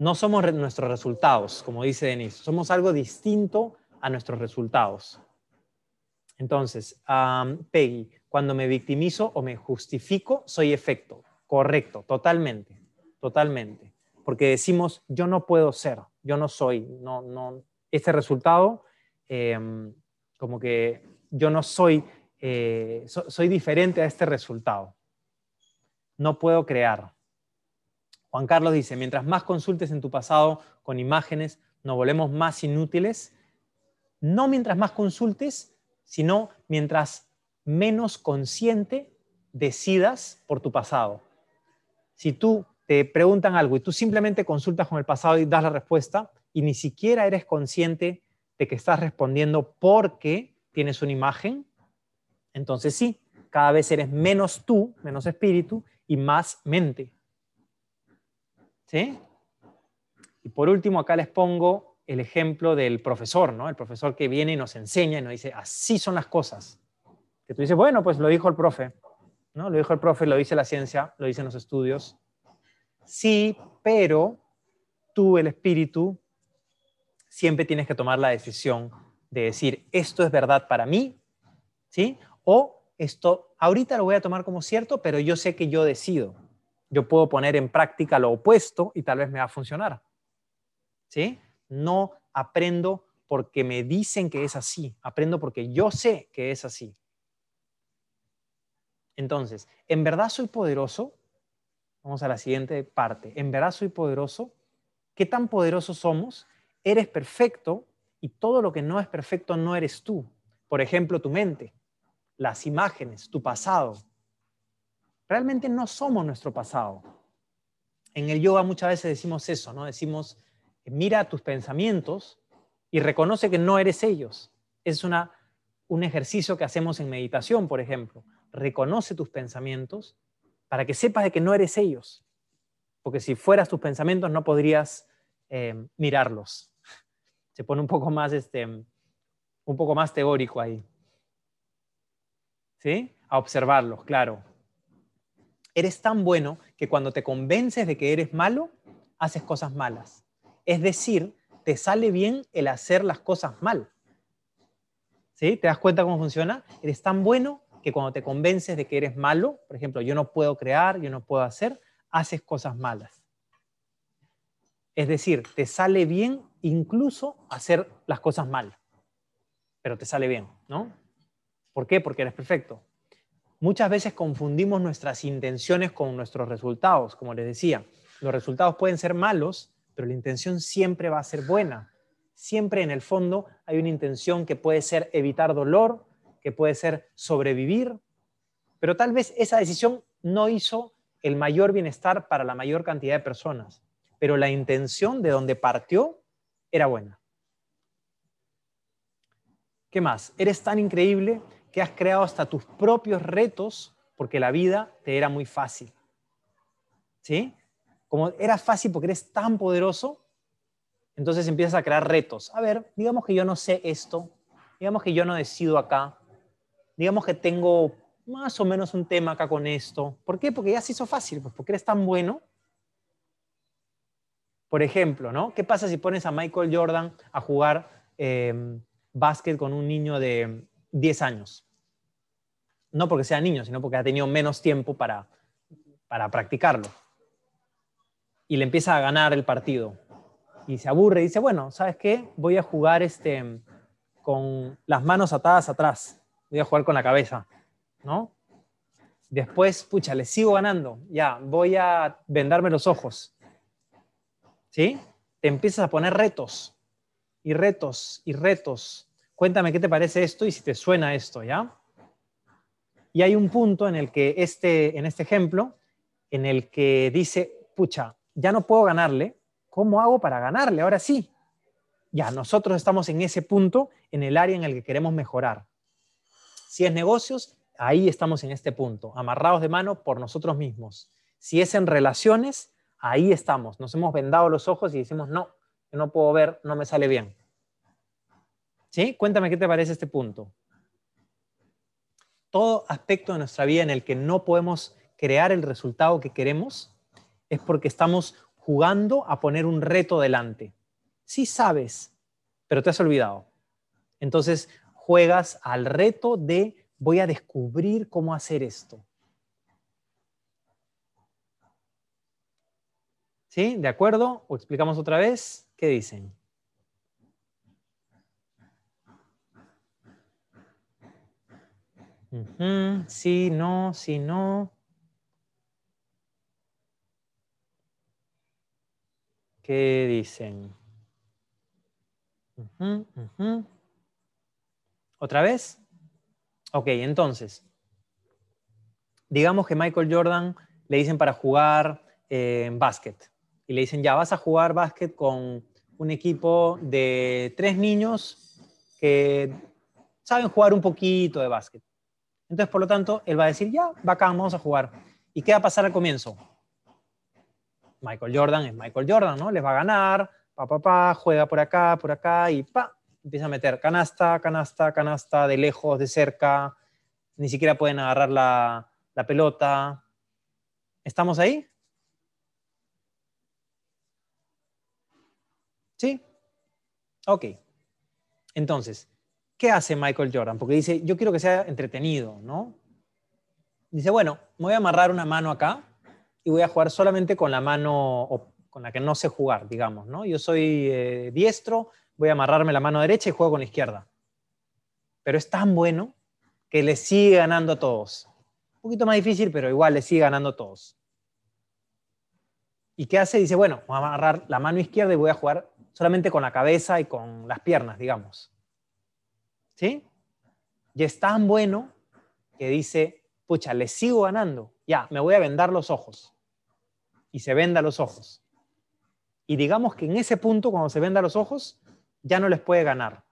No somos nuestros resultados, como dice Denise, somos algo distinto a nuestros resultados. Entonces, Peggy, cuando me victimizo o me justifico, soy efecto. Correcto, totalmente, totalmente. Porque decimos, yo no puedo ser, yo no soy, no, no, este resultado, em, como que yo no soy, eh, soy diferente a este resultado. No puedo crear. Juan Carlos dice, mientras más consultes en tu pasado con imágenes, nos volvemos más inútiles. No mientras más consultes, sino mientras menos consciente decidas por tu pasado si tú te preguntan algo y tú simplemente consultas con el pasado y das la respuesta y ni siquiera eres consciente de que estás respondiendo porque tienes una imagen, entonces sí, cada vez eres menos tú, menos espíritu y más mente. Y por último, acá les pongo el ejemplo del profesor, ¿no? El profesor que viene y nos enseña y nos dice, así son las cosas. Que tú dices, bueno, pues lo dijo el profe. ¿no? Lo dijo el profe, lo dice la ciencia, lo dicen los estudios. Sí, pero tú, el espíritu, siempre tienes que tomar la decisión de decir, esto es verdad para mí, ¿sí? O esto, ahorita lo voy a tomar como cierto, pero yo sé que yo decido. Yo puedo poner en práctica lo opuesto y tal vez me va a funcionar. ¿Sí? No aprendo porque me dicen que es así, aprendo porque yo sé que es así. Entonces, ¿en verdad soy poderoso? Vamos a la siguiente parte. ¿En verdad soy poderoso? ¿Qué tan poderosos somos? Eres perfecto y todo lo que no es perfecto no eres tú. Por ejemplo, tu mente, las imágenes, tu pasado. Realmente no somos nuestro pasado. En el yoga muchas veces decimos eso, ¿no? Decimos, mira tus pensamientos y reconoce que no eres ellos. Es una, un ejercicio que hacemos en meditación, por ejemplo reconoce tus pensamientos para que sepas de que no eres ellos. Porque si fueras tus pensamientos no podrías eh, mirarlos. Se pone un poco más, este, un poco más teórico ahí. ¿Sí? A observarlos, claro. Eres tan bueno que cuando te convences de que eres malo, haces cosas malas. Es decir, te sale bien el hacer las cosas mal. ¿Sí? ¿Te das cuenta cómo funciona? Eres tan bueno que cuando te convences de que eres malo, por ejemplo, yo no puedo crear, yo no puedo hacer, haces cosas malas. Es decir, te sale bien incluso hacer las cosas mal, pero te sale bien, ¿no? ¿Por qué? Porque eres perfecto. Muchas veces confundimos nuestras intenciones con nuestros resultados, como les decía. Los resultados pueden ser malos, pero la intención siempre va a ser buena. Siempre en el fondo hay una intención que puede ser evitar dolor, que puede ser sobrevivir, pero tal vez esa decisión no hizo el mayor bienestar para la mayor cantidad de personas, pero la intención de donde partió era buena. ¿Qué más? Eres tan increíble que has creado hasta tus propios retos porque la vida te era muy fácil. ¿Sí? Como era fácil porque eres tan poderoso, entonces empiezas a crear retos. A ver, digamos que yo no sé esto, digamos que yo no decido acá, digamos que tengo más o menos un tema acá con esto. ¿Por qué? Porque ya se hizo fácil, pues porque eres tan bueno. Por ejemplo, ¿no? ¿Qué pasa si pones a Michael Jordan a jugar eh, básquet con un niño de 10 años? No porque sea niño, sino porque ha tenido menos tiempo para, para practicarlo. Y le empieza a ganar el partido. Y se aburre y dice, bueno, ¿sabes qué? Voy a jugar este, con las manos atadas atrás. Voy a jugar con la cabeza, ¿no? Después, pucha, le sigo ganando. Ya, voy a vendarme los ojos. ¿Sí? Te empiezas a poner retos. Y retos, y retos. Cuéntame qué te parece esto y si te suena esto, ¿ya? Y hay un punto en el que este, en este ejemplo, en el que dice, pucha, ya no puedo ganarle, ¿cómo hago para ganarle? Ahora sí. Ya, nosotros estamos en ese punto, en el área en el que queremos mejorar. Si es negocios, ahí estamos en este punto, amarrados de mano por nosotros mismos. Si es en relaciones, ahí estamos. Nos hemos vendado los ojos y decimos, no, no puedo ver, no me sale bien. ¿Sí? Cuéntame qué te parece este punto todo aspecto de nuestra vida en el que no podemos crear el resultado que queremos, es porque estamos jugando a poner un reto delante. Sí sabes, pero te has olvidado. Entonces juegas al reto de voy a descubrir cómo hacer esto. ¿Sí? ¿De acuerdo? ¿O explicamos otra vez? ¿Qué dicen? Sí, no, sí, no. ¿Qué dicen? ¿Otra vez? Ok, entonces, digamos que Michael Jordan le dicen para jugar eh, básquet. Y le dicen, ya vas a jugar básquet con un equipo de tres niños que saben jugar un poquito de básquet. Entonces, por lo tanto, él va a decir, ya, bacán, vamos a jugar. ¿Y qué va a pasar al comienzo? Michael Jordan es Michael Jordan, ¿no? Les va a ganar, pa, pa, pa, juega por acá, por acá y pa, empieza a meter canasta, canasta, canasta, de lejos, de cerca, ni siquiera pueden agarrar la, la pelota. ¿Estamos ahí? ¿Sí? Ok. Entonces, ¿qué hace Michael Jordan? Porque dice, yo quiero que sea entretenido, ¿no? Dice, bueno, me voy a amarrar una mano acá y voy a jugar solamente con la mano con la que no sé jugar, digamos, ¿no? Yo soy eh, diestro, voy a amarrarme la mano derecha y juego con la izquierda. Pero es tan bueno que le sigue ganando a todos. Un poquito más difícil, pero igual le sigue ganando a todos. ¿Y qué hace? Dice, bueno, voy a amarrar la mano izquierda y voy a jugar solamente con la cabeza y con las piernas, digamos. ¿Sí? Y es tan bueno que dice, pucha, le sigo ganando. Ya, me voy a vendar los ojos. Y se venda los ojos. Y digamos que en ese punto, cuando se venda los ojos, ya no les puede ganar.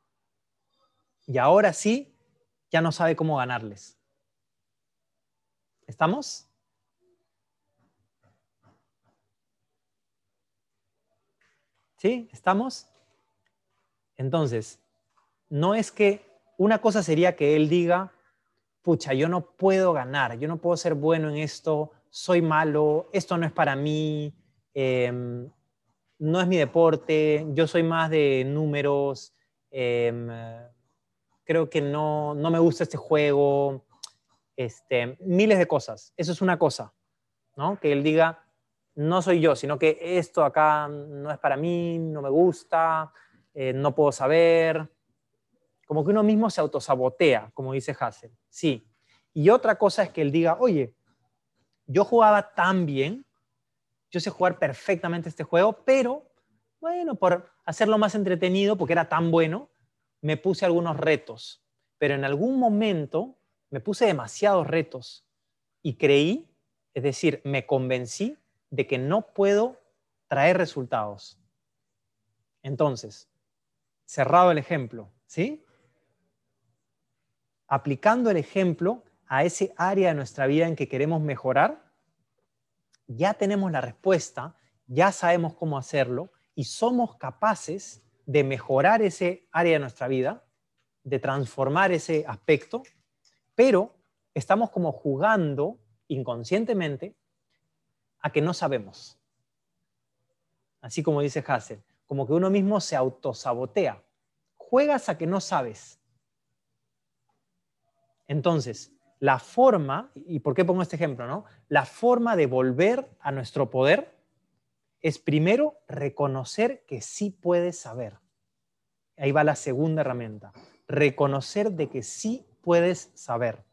Y ahora sí, ya no sabe cómo ganarles. ¿Estamos? ¿Sí? ¿Estamos? Entonces, no es que una cosa sería que él diga, pucha, yo no puedo ganar, yo no puedo ser bueno en esto, soy malo, esto no es para mí, em, no es mi deporte, yo soy más de números, em, creo que no, no me gusta este juego, este, miles de cosas. Eso es una cosa, ¿no? Que él diga, no soy yo, sino que esto acá no es para mí, no me gusta, eh, no puedo saber, como que uno mismo se autosabotea, como dice Hassel. Sí. Y otra cosa es que él diga, oye, yo jugaba tan bien, yo sé jugar perfectamente este juego, pero bueno, por hacerlo más entretenido, porque era tan bueno, me puse algunos retos. Pero en algún momento me puse demasiados retos y creí, es decir, me convencí de que no puedo traer resultados. Entonces, cerrado el ejemplo, ¿sí? Aplicando el ejemplo a ese área de nuestra vida en que queremos mejorar, ya tenemos la respuesta, ya sabemos cómo hacerlo y somos capaces de mejorar ese área de nuestra vida, de transformar ese aspecto, pero estamos como jugando inconscientemente a que no sabemos. Así como dice Hassel, como que uno mismo se autosabotea. Juegas a que no sabes. Entonces, la forma, y por qué pongo este ejemplo, ¿no? La forma de volver a nuestro poder es primero reconocer que sí puedes saber. Ahí va la segunda herramienta. Reconocer de que sí puedes saber.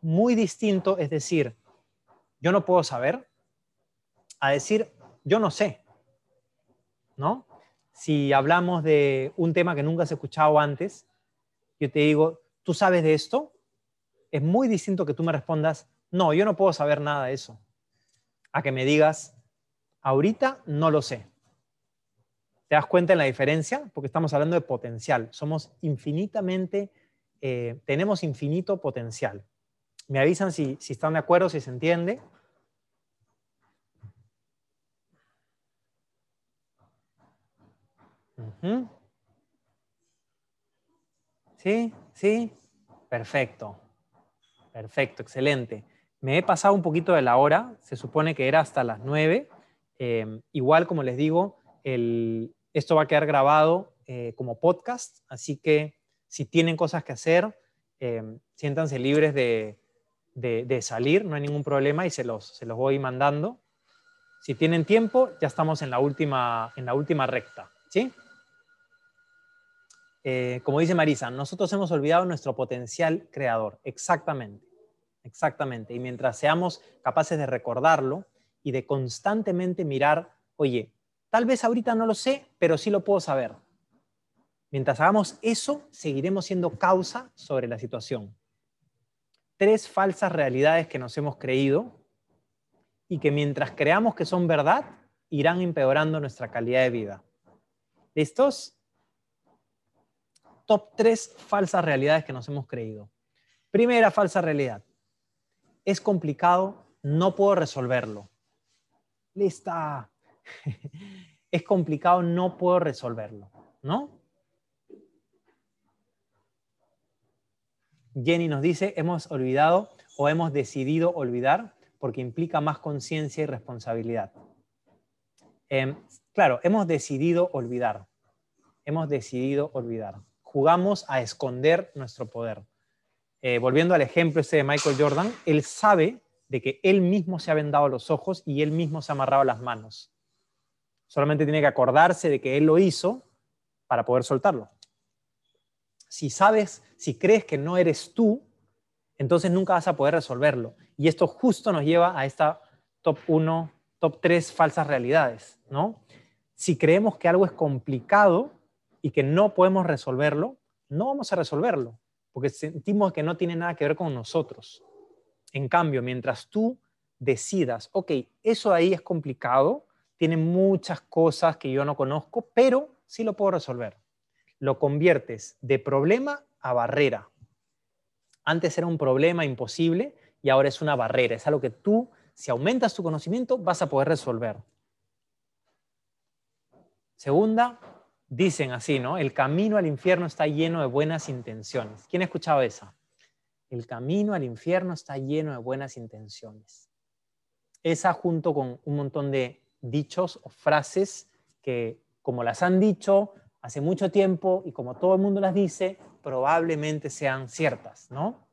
Muy distinto es decir, yo no puedo saber, a decir, yo no sé. ¿No? Si hablamos de un tema que nunca has escuchado antes, yo te digo, ¿tú sabes de esto? Es muy distinto que tú me respondas, no, yo no puedo saber nada de eso. A que me digas, ahorita no lo sé. ¿Te das cuenta en la diferencia? Porque estamos hablando de potencial. Somos infinitamente, eh, tenemos infinito potencial. Me avisan si, si están de acuerdo, si se entiende. ¿Sí? ¿Sí? Perfecto. Perfecto, excelente. Me he pasado un poquito de la hora, se supone que era hasta las 9. Em, igual, como les digo, esto va a quedar grabado eh, como podcast, así que si tienen cosas que hacer, em, siéntanse libres de, salir, no hay ningún problema y se los, se los voy mandando. Si tienen tiempo, ya estamos en la última, en la última recta. ¿sí? Eh, como dice Marisa, nosotros hemos olvidado nuestro potencial creador. Exactamente, exactamente. Y mientras seamos capaces de recordarlo y de constantemente mirar, oye, tal vez ahorita no lo sé, pero sí lo puedo saber. Mientras hagamos eso, seguiremos siendo causa sobre la situación. Tres falsas realidades que nos hemos creído y que mientras creamos que son verdad, irán empeorando nuestra calidad de vida. ¿Listos? top tres falsas realidades que nos hemos creído. Primera falsa realidad. Es complicado, no puedo resolverlo. Lista. es complicado, no puedo resolverlo. ¿No? Jenny nos dice, hemos olvidado o hemos decidido olvidar porque implica más conciencia y responsabilidad. Em, claro, hemos decidido olvidar. Hemos decidido olvidar jugamos a esconder nuestro poder. Eh, volviendo al ejemplo ese de Michael Jordan, él sabe de que él mismo se ha vendado los ojos y él mismo se ha amarrado las manos. Solamente tiene que acordarse de que él lo hizo para poder soltarlo. Si sabes, si crees que no eres tú, entonces nunca vas a poder resolverlo. Y esto justo nos lleva a esta top 1, top 3 falsas realidades, ¿no? Si creemos que algo es complicado, y que no podemos resolverlo, no vamos a resolverlo, porque sentimos que no tiene nada que ver con nosotros. En cambio, mientras tú decidas, ok, eso ahí es complicado, tiene muchas cosas que yo no conozco, pero sí lo puedo resolver. Lo conviertes de problema a barrera. Antes era un problema imposible y ahora es una barrera. Es algo que tú, si aumentas tu conocimiento, vas a poder resolver. Segunda, dicen así, ¿no? El camino al infierno está lleno de buenas intenciones. ¿Quién ha escuchado esa? El camino al infierno está lleno de buenas intenciones. Esa junto con un montón de dichos o frases que, como las han dicho hace mucho tiempo y como todo el mundo las dice, probablemente sean ciertas, ¿no?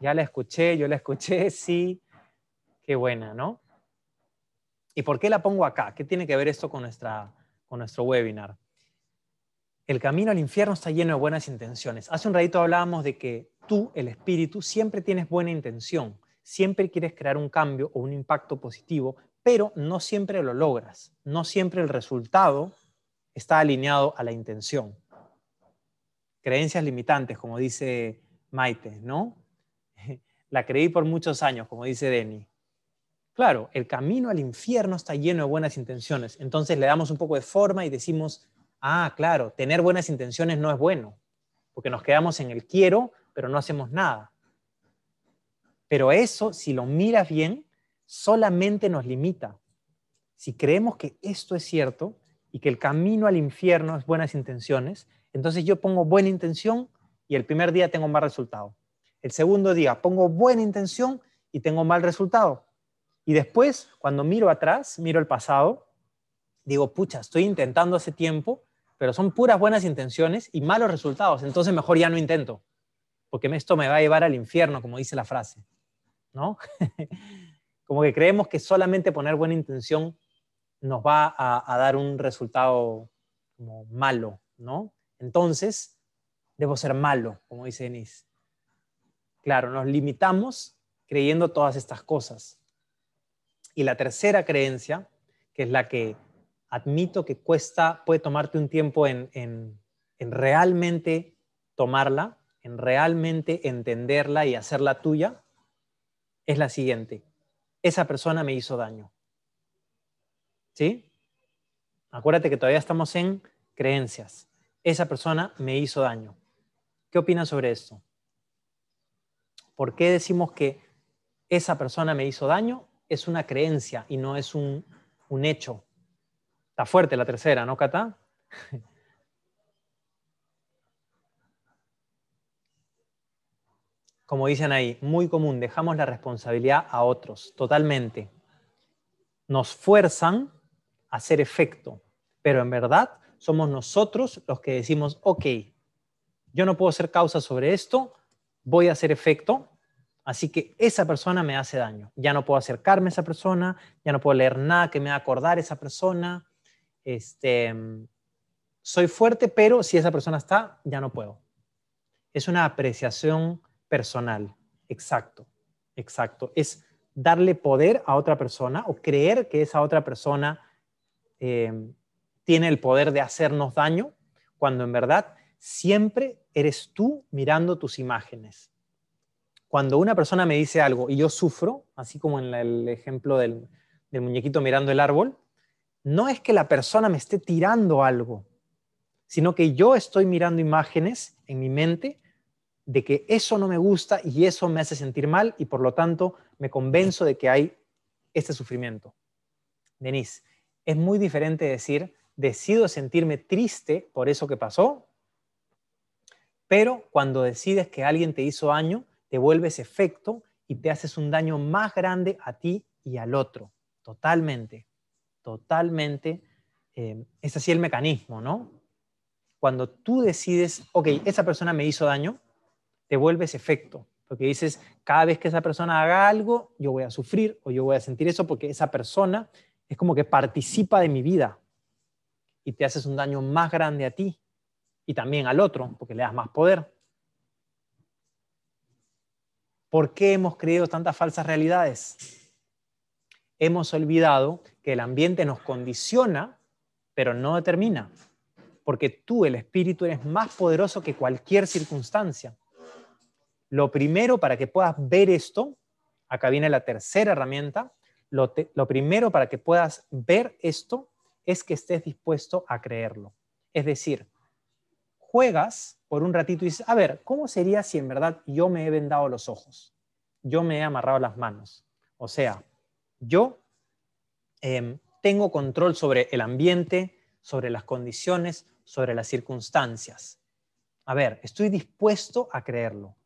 Ya la escuché, yo la escuché, sí, qué buena, ¿no? ¿Y por qué la pongo acá? ¿Qué tiene que ver esto con, nuestra, con nuestro webinar? El camino al infierno está lleno de buenas intenciones. Hace un ratito hablábamos de que tú, el espíritu, siempre tienes buena intención, siempre quieres crear un cambio o un impacto positivo, pero no siempre lo logras, no siempre el resultado está alineado a la intención. Creencias limitantes, como dice Maite, ¿no? La creí por muchos años, como dice Denny. Claro, el camino al infierno está lleno de buenas intenciones. Entonces le damos un poco de forma y decimos, Ah, claro, tener buenas intenciones no es bueno, porque nos quedamos en el quiero, pero no hacemos nada. Pero eso, si lo miras bien, solamente nos limita. Si creemos que esto es cierto y que el camino al infierno es buenas intenciones, entonces yo pongo buena intención y el primer día tengo más resultado. El segundo día pongo buena intención y tengo mal resultado. Y después, cuando miro atrás, miro el pasado, digo, pucha, estoy intentando hace tiempo, pero son puras buenas intenciones y malos resultados. Entonces mejor ya no intento, porque esto me va a llevar al infierno, como dice la frase. ¿No? como que creemos que solamente poner buena intención nos va a, dar un resultado malo, ¿no? Entonces, debo ser malo, como dice Denise. Claro, nos limitamos creyendo todas estas cosas. Y la tercera creencia, que es la que admito que cuesta, puede tomarte un tiempo en, en realmente tomarla, en realmente entenderla y hacerla tuya, es la siguiente. Esa persona me hizo daño. ¿Sí? Acuérdate que todavía estamos en creencias. Esa persona me hizo daño. ¿Qué opinan sobre esto? ¿Por qué decimos que esa persona me hizo daño? Es una creencia y no es un, un hecho. Está fuerte la tercera, ¿no, Cata? Como dicen ahí, muy común, dejamos la responsabilidad a otros, totalmente. Nos fuerzan a hacer efecto, pero en verdad somos nosotros los que decimos, ok, yo no puedo ser causa sobre esto, voy a hacer efecto, así que esa persona me hace daño. Ya no puedo acercarme a esa persona, ya no puedo leer nada que me haga acordar esa persona. Este, soy fuerte, pero si esa persona está, ya no puedo. Es una apreciación personal, exacto, exacto. Es darle poder a otra persona o creer que esa otra persona eh, tiene el poder de hacernos daño, cuando en verdad siempre eres tú mirando tus imágenes. Cuando una persona me dice algo y yo sufro, así como en el ejemplo del, muñequito mirando el árbol, no es que la persona me esté tirando algo, sino que yo estoy mirando imágenes en mi mente de que eso no me gusta y eso me hace sentir mal y por lo tanto me convenzo de que hay este sufrimiento. Denise, es muy diferente decir, decido sentirme triste por eso que pasó, pero cuando decides que alguien te hizo daño, te vuelves efecto y te haces un daño más grande a ti y al otro. Totalmente, totalmente. Eh, es así el mecanismo, ¿no? Cuando tú decides, ok, esa persona me hizo daño, te vuelves efecto. Porque dices, cada vez que esa persona haga algo, yo voy a sufrir o yo voy a sentir eso porque esa persona es como que participa de mi vida y te haces un daño más grande a ti y también al otro porque le das más poder. ¿Por qué hemos creído tantas falsas realidades? Hemos olvidado que el ambiente nos condiciona, pero no determina. Porque tú, el espíritu, eres más poderoso que cualquier circunstancia. Lo primero para que puedas ver esto, acá viene la tercera herramienta, lo, primero para que puedas ver esto es que estés dispuesto a creerlo. Es decir, juegas por un ratito y dices, a ver, ¿cómo sería si en verdad yo me he vendado los ojos? Yo me he amarrado las manos. O sea, yo em, tengo control sobre el ambiente, sobre las condiciones, sobre las circunstancias. A ver, estoy dispuesto a creerlo.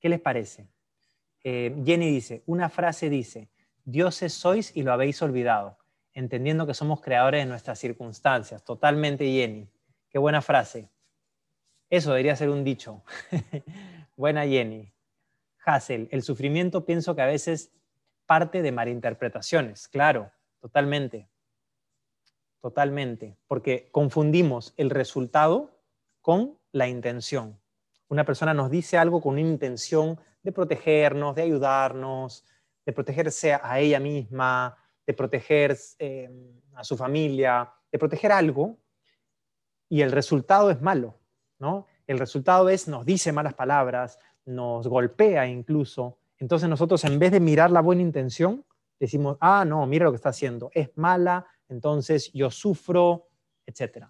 ¿Qué les parece? Eh, Jenny dice, una frase dice, dioses sois y lo habéis olvidado, entendiendo que somos creadores de nuestras circunstancias. Totalmente Jenny. Qué buena frase. Eso debería ser un dicho. buena Jenny. Hassel, el sufrimiento pienso que a veces parte de malinterpretaciones. Claro, totalmente. Totalmente. Porque confundimos el resultado con la intención una persona nos dice algo con una intención de protegernos, de ayudarnos, de protegerse a ella misma, de proteger em, a su familia, de proteger algo, y el resultado es malo, ¿no? El resultado es, nos dice malas palabras, nos golpea incluso. Entonces nosotros en vez de mirar la buena intención, decimos, ah, no, mira lo que está haciendo, es mala, entonces yo sufro, etc.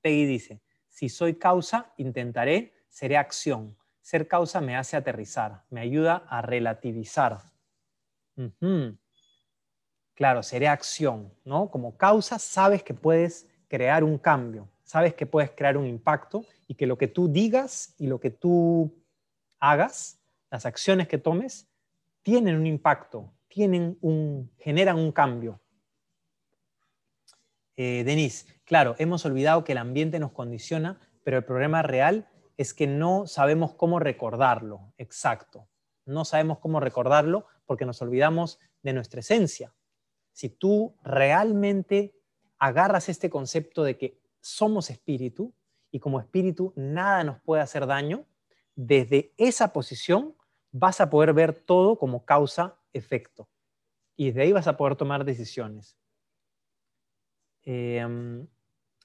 Peggy dice, si soy causa, intentaré, seré acción. Ser causa me hace aterrizar, me ayuda a relativizar. Claro, seré acción, ¿no? Como causa sabes que puedes crear un cambio, sabes que puedes crear un impacto y que lo que tú digas y lo que tú hagas, las acciones que tomes, tienen un impacto, tienen un, generan un cambio. Eh, Denise, claro, hemos olvidado que el ambiente nos condiciona, pero el problema real es que no sabemos cómo recordarlo. Exacto. No sabemos cómo recordarlo porque nos olvidamos de nuestra esencia. Si tú realmente agarras este concepto de que somos espíritu y como espíritu nada nos puede hacer daño, desde esa posición vas a poder ver todo como causa-efecto. Y desde ahí vas a poder tomar decisiones. Em,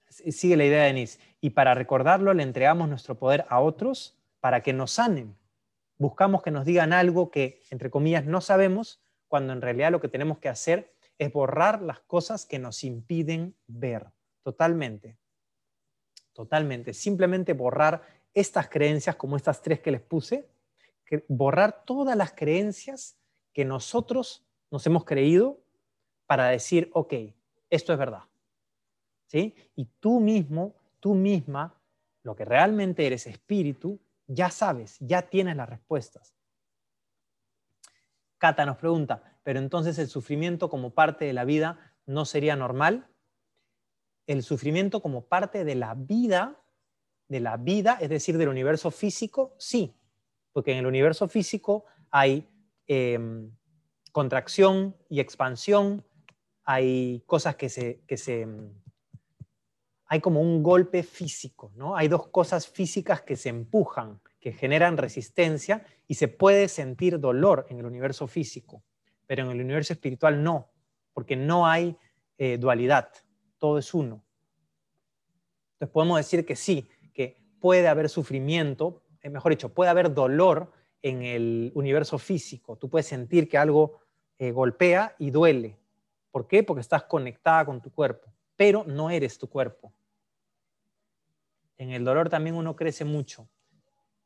sigue la idea de Denise. Y para recordarlo le entregamos nuestro poder a otros para que nos sanen. Buscamos que nos digan algo que, entre comillas, no sabemos, cuando en realidad lo que tenemos que hacer es borrar las cosas que nos impiden ver. Totalmente. Totalmente. Simplemente borrar estas creencias como estas tres que les puse, borrar todas las creencias que nosotros nos hemos creído para decir, ok, esto es verdad. ¿Sí? Y tú mismo, tú misma, lo que realmente eres espíritu, ya sabes, ya tienes las respuestas. Cata nos pregunta, pero entonces el sufrimiento como parte de la vida no sería normal? El sufrimiento como parte de la vida de la vida, es decir, del universo físico, sí, porque en el universo físico hay em, contracción y expansión, hay cosas que se, que se... Em, hay como un golpe físico, ¿no? Hay dos cosas físicas que se empujan, que generan resistencia y se puede sentir dolor en el universo físico, pero en el universo espiritual no, porque no hay eh, dualidad, todo es uno. Entonces podemos decir que sí, puede haber sufrimiento, mejor dicho, puede haber dolor en el universo físico. Tú puedes sentir que algo eh, golpea y duele. ¿Por qué? Porque estás conectada con tu cuerpo, pero no eres tu cuerpo. En el dolor también uno crece mucho.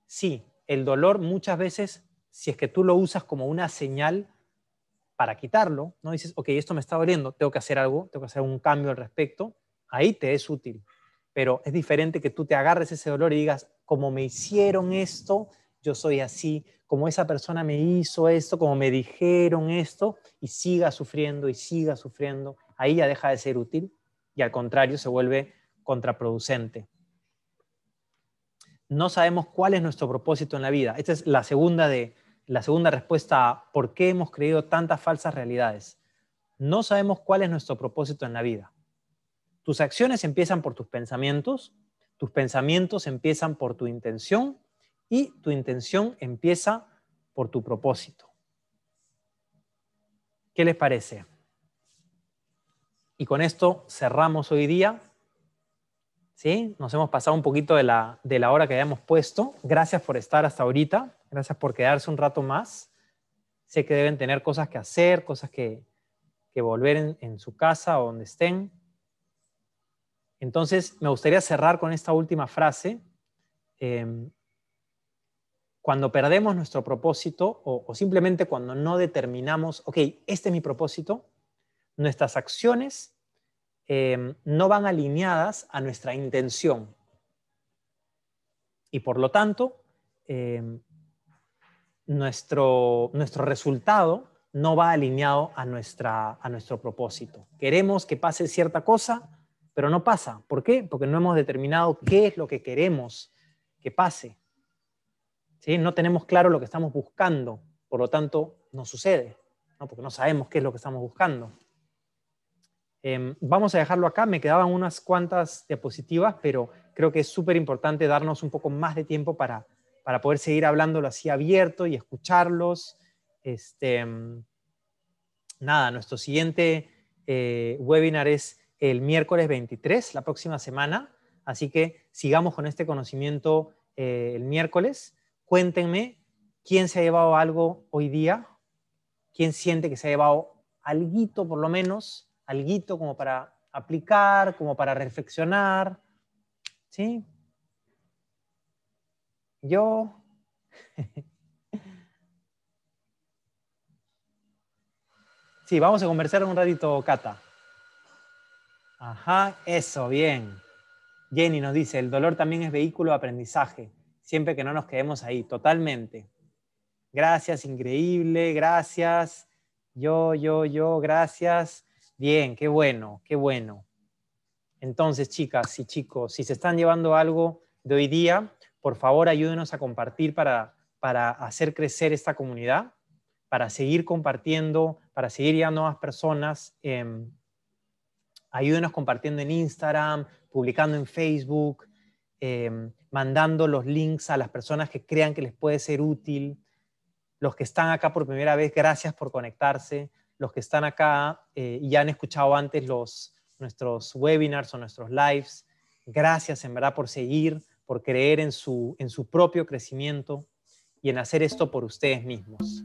Sí, el dolor muchas veces, si es que tú lo usas como una señal para quitarlo, no dices, ok, esto me está doliendo, tengo que hacer algo, tengo que hacer un cambio al respecto, ahí te es útil pero es diferente que tú te agarres ese dolor y digas, como me hicieron esto, yo soy así, como esa persona me hizo esto, como me dijeron esto, y siga sufriendo y siga sufriendo, ahí ya deja de ser útil y al contrario se vuelve contraproducente. No sabemos cuál es nuestro propósito en la vida. Esta es la segunda, de, la segunda respuesta a por qué hemos creído tantas falsas realidades. No sabemos cuál es nuestro propósito en la vida. Tus acciones empiezan por tus pensamientos, tus pensamientos empiezan por tu intención y tu intención empieza por tu propósito. ¿Qué les parece? Y con esto cerramos hoy día. ¿Sí? Nos hemos pasado un poquito de la, de la hora que habíamos puesto. Gracias por estar hasta ahorita. Gracias por quedarse un rato más. Sé que deben tener cosas que hacer, cosas que, que volver en, en su casa o donde estén. Entonces, me gustaría cerrar con esta última frase. Em, cuando perdemos nuestro propósito o, simplemente cuando no determinamos, ok, este es mi propósito, nuestras acciones em, no van alineadas a nuestra intención. Y por lo tanto, em, nuestro, nuestro resultado no va alineado a, nuestra, a nuestro propósito. Queremos que pase cierta cosa, pero no pasa. ¿Por qué? Porque no hemos determinado qué es lo que queremos que pase. ¿Sí? No tenemos claro lo que estamos buscando, por lo tanto no sucede, ¿no? porque no sabemos qué es lo que estamos buscando. Em, vamos a dejarlo acá, me quedaban unas cuantas diapositivas, pero creo que es súper importante darnos un poco más de tiempo para, para poder seguir hablándolo así abierto y escucharlos. Este, em, nada, nuestro siguiente eh, webinar es el miércoles 23, la próxima semana. Así que sigamos con este conocimiento eh, el miércoles. Cuéntenme quién se ha llevado algo hoy día, quién siente que se ha llevado alguito por lo menos, alguito como para aplicar, como para reflexionar. ¿Sí? Yo... sí, vamos a conversar un ratito, Cata. Ajá, eso, bien. Jenny nos dice, el dolor también es vehículo de aprendizaje. siempre que no nos quedemos ahí, totalmente. Gracias, increíble, gracias. Yo, yo, yo, gracias. Bien, qué bueno, qué bueno. Entonces, chicas y chicos, si se están llevando algo de hoy día, por favor ayúdenos a compartir para, para hacer crecer esta comunidad, para seguir compartiendo, para seguir llegando a más personas. Em, ayúdenos compartiendo en Instagram, publicando en Facebook, em, mandando los links a las personas que crean que les puede ser útil. Los que están acá por primera vez, gracias por conectarse. Los que están acá eh, y ya han escuchado antes los, nuestros webinars o nuestros lives, gracias en verdad por seguir, por creer en su, en su propio crecimiento y en hacer esto por ustedes mismos.